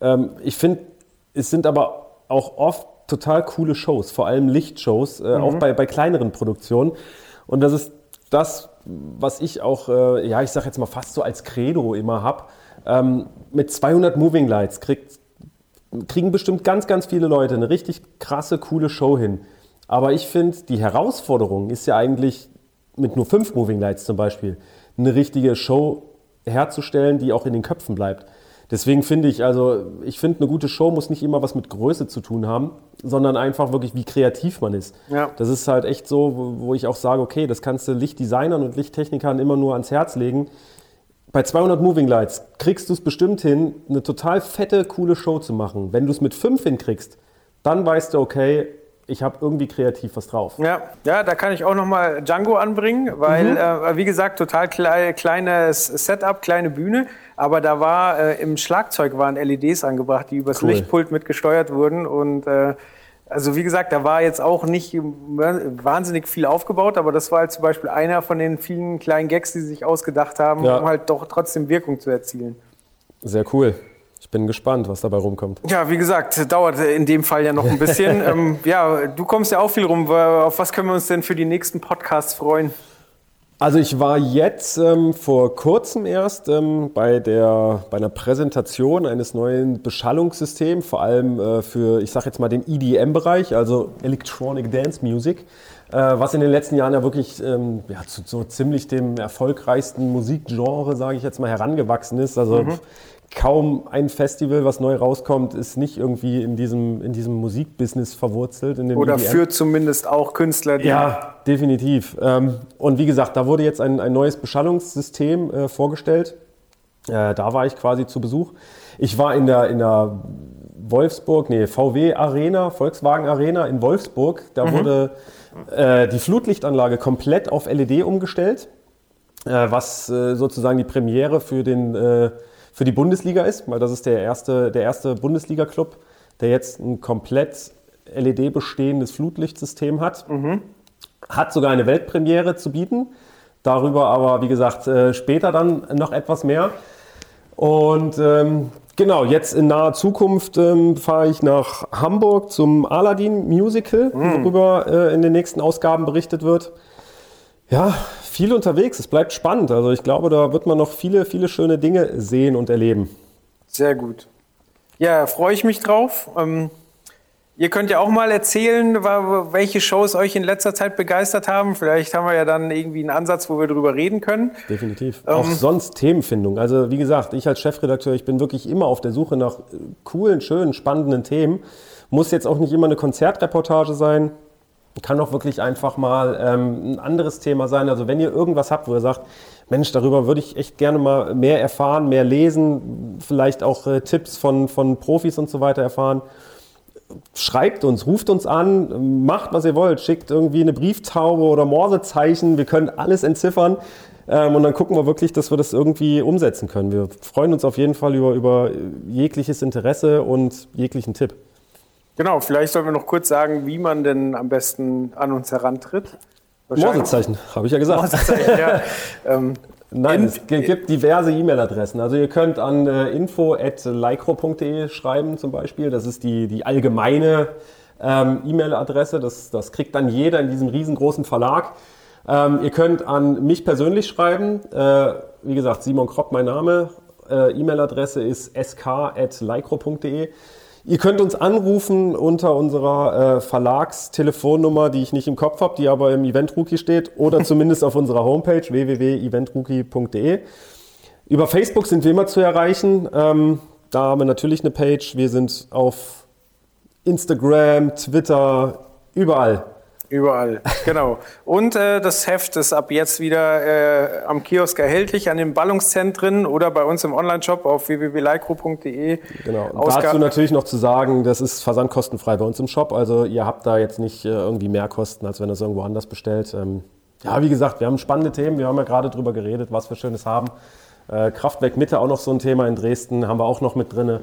D: Ähm, ich finde, es sind aber auch oft total coole Shows, vor allem Lichtshows, äh, auch bei, bei kleineren Produktionen. Und das ist das, was ich auch, äh, ja, ich sag jetzt mal fast so als Credo immer habe. Ähm, mit 200 Moving Lights kriegt kriegen bestimmt ganz, ganz viele Leute eine richtig krasse, coole Show hin. Aber ich finde, die Herausforderung ist ja eigentlich mit nur fünf Moving Lights zum Beispiel eine richtige Show herzustellen, die auch in den Köpfen bleibt. Deswegen finde ich, also ich finde, eine gute Show muss nicht immer was mit Größe zu tun haben, sondern einfach wirklich, wie kreativ man ist.
C: Ja.
D: Das ist halt echt so, wo, wo ich auch sage, okay, das kannst du Lichtdesignern und Lichttechnikern immer nur ans Herz legen. Bei 200 Moving Lights kriegst du es bestimmt hin, eine total fette, coole Show zu machen. Wenn du es mit fünf hinkriegst, dann weißt du, okay, ich habe irgendwie kreativ was drauf.
C: Ja, ja, da kann ich auch nochmal Django anbringen, weil,
D: Mhm.
C: äh, wie gesagt, total klei kleines Setup, kleine Bühne. Aber da war äh, im Schlagzeug waren LEDs angebracht, die übers
D: Cool.
C: Lichtpult mitgesteuert wurden. Und äh, also wie gesagt, da war jetzt auch nicht wahnsinnig viel aufgebaut, aber das war halt zum Beispiel einer von den vielen kleinen Gags, die sie sich ausgedacht haben,
D: Ja.
C: um halt doch trotzdem Wirkung zu erzielen.
D: Sehr cool. Ich bin gespannt, was dabei rumkommt.
C: Ja, wie gesagt, dauert in dem Fall ja noch ein bisschen. ähm, ja, du kommst ja auch viel rum. Auf was können wir uns denn für die nächsten Podcasts freuen?
D: Also ich war jetzt ähm, vor kurzem erst ähm, bei, der, bei einer Präsentation eines neuen Beschallungssystems, vor allem äh, für, ich sage jetzt mal, den EDM-Bereich, also Electronic Dance Music, äh, was in den letzten Jahren ja wirklich ähm, ja, zu so ziemlich dem erfolgreichsten Musikgenre, sage ich jetzt mal, herangewachsen ist. Also kaum ein Festival, was neu rauskommt, ist nicht irgendwie in diesem, in diesem Musikbusiness verwurzelt.
C: Oder
D: EDM.
C: führt zumindest auch Künstler, die
D: Ja, definitiv. Ähm, und wie gesagt, da wurde jetzt ein, ein neues Beschallungssystem äh, vorgestellt. Äh, da war ich quasi zu Besuch. Ich war in der, in der Wolfsburg, nee, VW Arena, Volkswagen Arena in Wolfsburg. Da wurde äh, die Flutlichtanlage komplett auf LED umgestellt, äh, was äh, sozusagen die Premiere für, den, äh, für die Bundesliga ist, weil das ist der erste, der erste Bundesliga-Club, der jetzt ein komplett LED bestehendes Flutlichtsystem hat. Hat sogar eine Weltpremiere zu bieten. Darüber aber, wie gesagt, äh, später dann noch etwas mehr. Und ähm, genau, jetzt in naher Zukunft ähm, fahre ich nach Hamburg zum Aladdin Musical, worüber äh, in den nächsten Ausgaben berichtet wird. Ja, viel unterwegs, es bleibt spannend. Also ich glaube, da wird man noch viele, viele schöne Dinge sehen und erleben.
C: Sehr gut. Ja, freue ich mich drauf. Ähm, ihr könnt ja auch mal erzählen, welche Shows euch in letzter Zeit begeistert haben. Vielleicht haben wir ja dann irgendwie einen Ansatz, wo wir drüber reden können.
D: Definitiv. Auch sonst Themenfindung. Also wie gesagt, ich als Chefredakteur, ich bin wirklich immer auf der Suche nach coolen, schönen, spannenden Themen. Muss jetzt auch nicht immer eine Konzertreportage sein. Kann auch wirklich einfach mal ähm, ein anderes Thema sein. Also wenn ihr irgendwas habt, wo ihr sagt, Mensch, darüber würde ich echt gerne mal mehr erfahren, mehr lesen, vielleicht auch äh, Tipps von, von Profis und so weiter erfahren, schreibt uns, ruft uns an, macht was ihr wollt, schickt irgendwie eine Brieftaube oder Morsezeichen, wir können alles entziffern ähm, und dann gucken wir wirklich, dass wir das irgendwie umsetzen können. Wir freuen uns auf jeden Fall über, über jegliches Interesse und jeglichen Tipp.
C: Genau, vielleicht sollen wir noch kurz sagen, wie man denn am besten an uns herantritt.
D: Morsezeichen, habe ich ja gesagt.
C: Morsezeichen, ja. ähm,
D: Nein,
C: In-
D: es gi- gibt diverse E-Mail-Adressen. Also ihr könnt an äh, info.lycro.de schreiben zum Beispiel. Das ist die, die allgemeine ähm, E-Mail-Adresse. Das, das kriegt dann jeder in diesem riesengroßen Verlag. Ähm, ihr könnt an mich persönlich schreiben. Äh, wie gesagt, Simon Kropp mein Name. Äh, E-Mail-Adresse ist sk.lycro.de. Ihr könnt uns anrufen unter unserer äh, Verlagstelefonnummer, die ich nicht im Kopf habe, die aber im Event Rookie steht, oder zumindest auf unserer Homepage www.eventrookie.de. Über Facebook sind wir immer zu erreichen. Ähm, da haben wir natürlich eine Page. Wir sind auf Instagram, Twitter, überall.
C: Überall, genau. Und äh, das Heft ist ab jetzt wieder äh, am Kiosk erhältlich, an den Ballungszentren oder bei uns im Onlineshop auf www.lycro.de.
D: Genau. Und dazu natürlich noch zu sagen, das ist versandkostenfrei bei uns im Shop. Also ihr habt da jetzt nicht äh, irgendwie mehr Kosten, als wenn ihr es irgendwo anders bestellt. Ähm, ja, wie gesagt, wir haben spannende Themen. Wir haben ja gerade drüber geredet, was wir Schönes haben. Äh, Kraftwerk Mitte auch noch so ein Thema in Dresden, haben wir auch noch mit drin.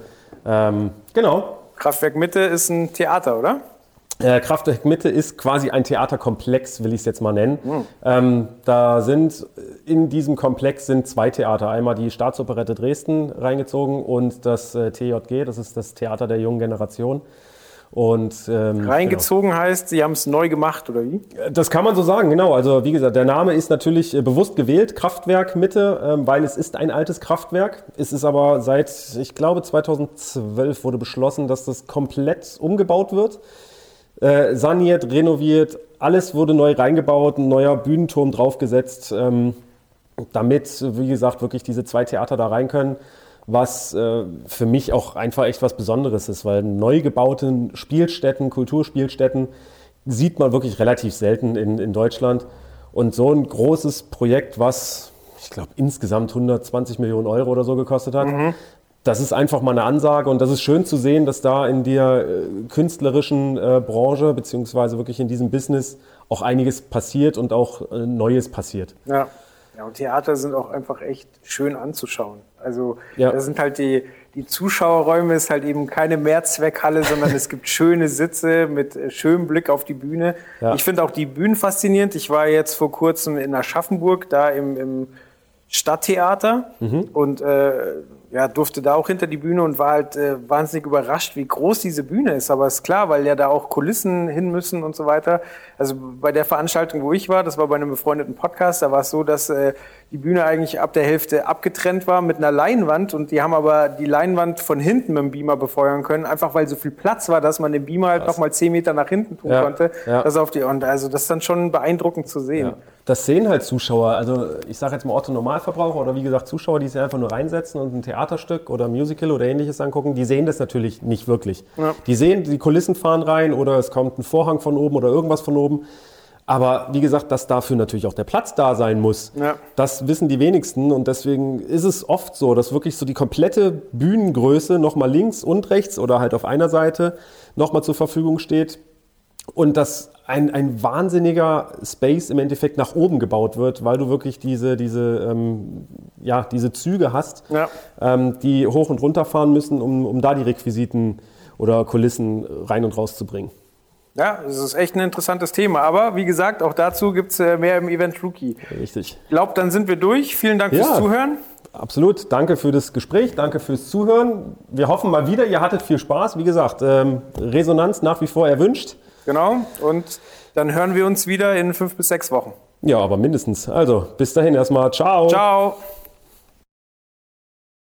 D: Ähm, genau.
C: Kraftwerk Mitte ist ein Theater, oder?
D: Äh, Kraftwerk Mitte ist quasi ein Theaterkomplex, will ich es jetzt mal nennen. Mhm. Ähm, da sind in diesem Komplex sind zwei Theater. Einmal die Staatsoperette Dresden reingezogen und das äh, TJG, das ist das Theater der jungen Generation. Und,
C: ähm, Reingezogen genau. heißt, Sie haben es neu gemacht, oder wie?
D: Das kann man so sagen, genau. Also wie gesagt, der Name ist natürlich äh, bewusst gewählt, Kraftwerk Mitte, ähm, weil es ist ein altes Kraftwerk. Es ist aber seit, ich glaube, 2012 wurde beschlossen, dass das komplett umgebaut wird äh, saniert, renoviert, alles wurde neu reingebaut, ein neuer Bühnenturm draufgesetzt, ähm, damit, wie gesagt, wirklich diese zwei Theater da rein können, was äh, für mich auch einfach echt was Besonderes ist, weil neu gebauten Spielstätten, Kulturspielstätten sieht man wirklich relativ selten in, in Deutschland. Und so ein großes Projekt, was ich glaube insgesamt 120 Millionen Euro oder so gekostet hat, mhm das ist einfach mal eine Ansage und das ist schön zu sehen, dass da in der äh, künstlerischen äh, Branche beziehungsweise wirklich in diesem Business auch einiges passiert und auch äh, Neues passiert.
C: Ja. ja, und Theater sind auch einfach echt schön anzuschauen. Also ja. das sind halt die, die Zuschauerräume ist halt eben keine Mehrzweckhalle, sondern es gibt schöne Sitze mit schönem Blick auf die Bühne. Ja. Ich finde auch die Bühnen faszinierend. Ich war jetzt vor kurzem in Aschaffenburg, da im, im Stadttheater mhm. und äh, ja, durfte da auch hinter die Bühne und war halt äh, wahnsinnig überrascht, wie groß diese Bühne ist. Aber ist klar, weil ja da auch Kulissen hin müssen und so weiter. Also bei der Veranstaltung, wo ich war, das war bei einem befreundeten Podcast, da war es so, dass äh, die Bühne eigentlich ab der Hälfte abgetrennt war mit einer Leinwand und die haben aber die Leinwand von hinten mit dem Beamer befeuern können, einfach weil so viel Platz war, dass man den Beamer halt nochmal zehn Meter nach hinten tun ja, konnte. Ja. Das auf die, und also das ist dann schon beeindruckend zu sehen. Ja.
D: Das sehen halt Zuschauer, also ich sage jetzt mal Otto Normalverbraucher oder wie gesagt Zuschauer, die sich einfach nur reinsetzen und ein Theaterstück oder Musical oder ähnliches angucken, die sehen das natürlich nicht wirklich. Die sehen, die Kulissen fahren rein oder es kommt ein Vorhang von oben oder irgendwas von oben. Aber wie gesagt, dass dafür natürlich auch der Platz da sein muss, ja. das wissen die wenigsten. Und deswegen ist es oft so, dass wirklich so die komplette Bühnengröße nochmal links und rechts oder halt auf einer Seite nochmal zur Verfügung steht. Und dass ein, ein wahnsinniger Space im Endeffekt nach oben gebaut wird, weil du wirklich diese, diese, ähm, ja, diese Züge hast, ja. ähm, die hoch und runter fahren müssen, um, um da die Requisiten oder Kulissen rein und raus zu bringen.
C: Ja, es ist echt ein interessantes Thema. Aber wie gesagt, auch dazu gibt es äh, mehr im Event Rookie.
D: Richtig.
C: Ich glaube, dann sind wir durch. Vielen Dank ja, fürs Zuhören.
D: Absolut. Danke für das Gespräch. Danke fürs Zuhören. Wir hoffen mal wieder, ihr hattet viel Spaß. Wie gesagt, ähm, Resonanz nach wie vor erwünscht.
C: Genau. Und dann hören wir uns wieder in fünf bis sechs Wochen.
D: Ja, aber mindestens. Also, bis dahin erstmal. Ciao.
C: Ciao.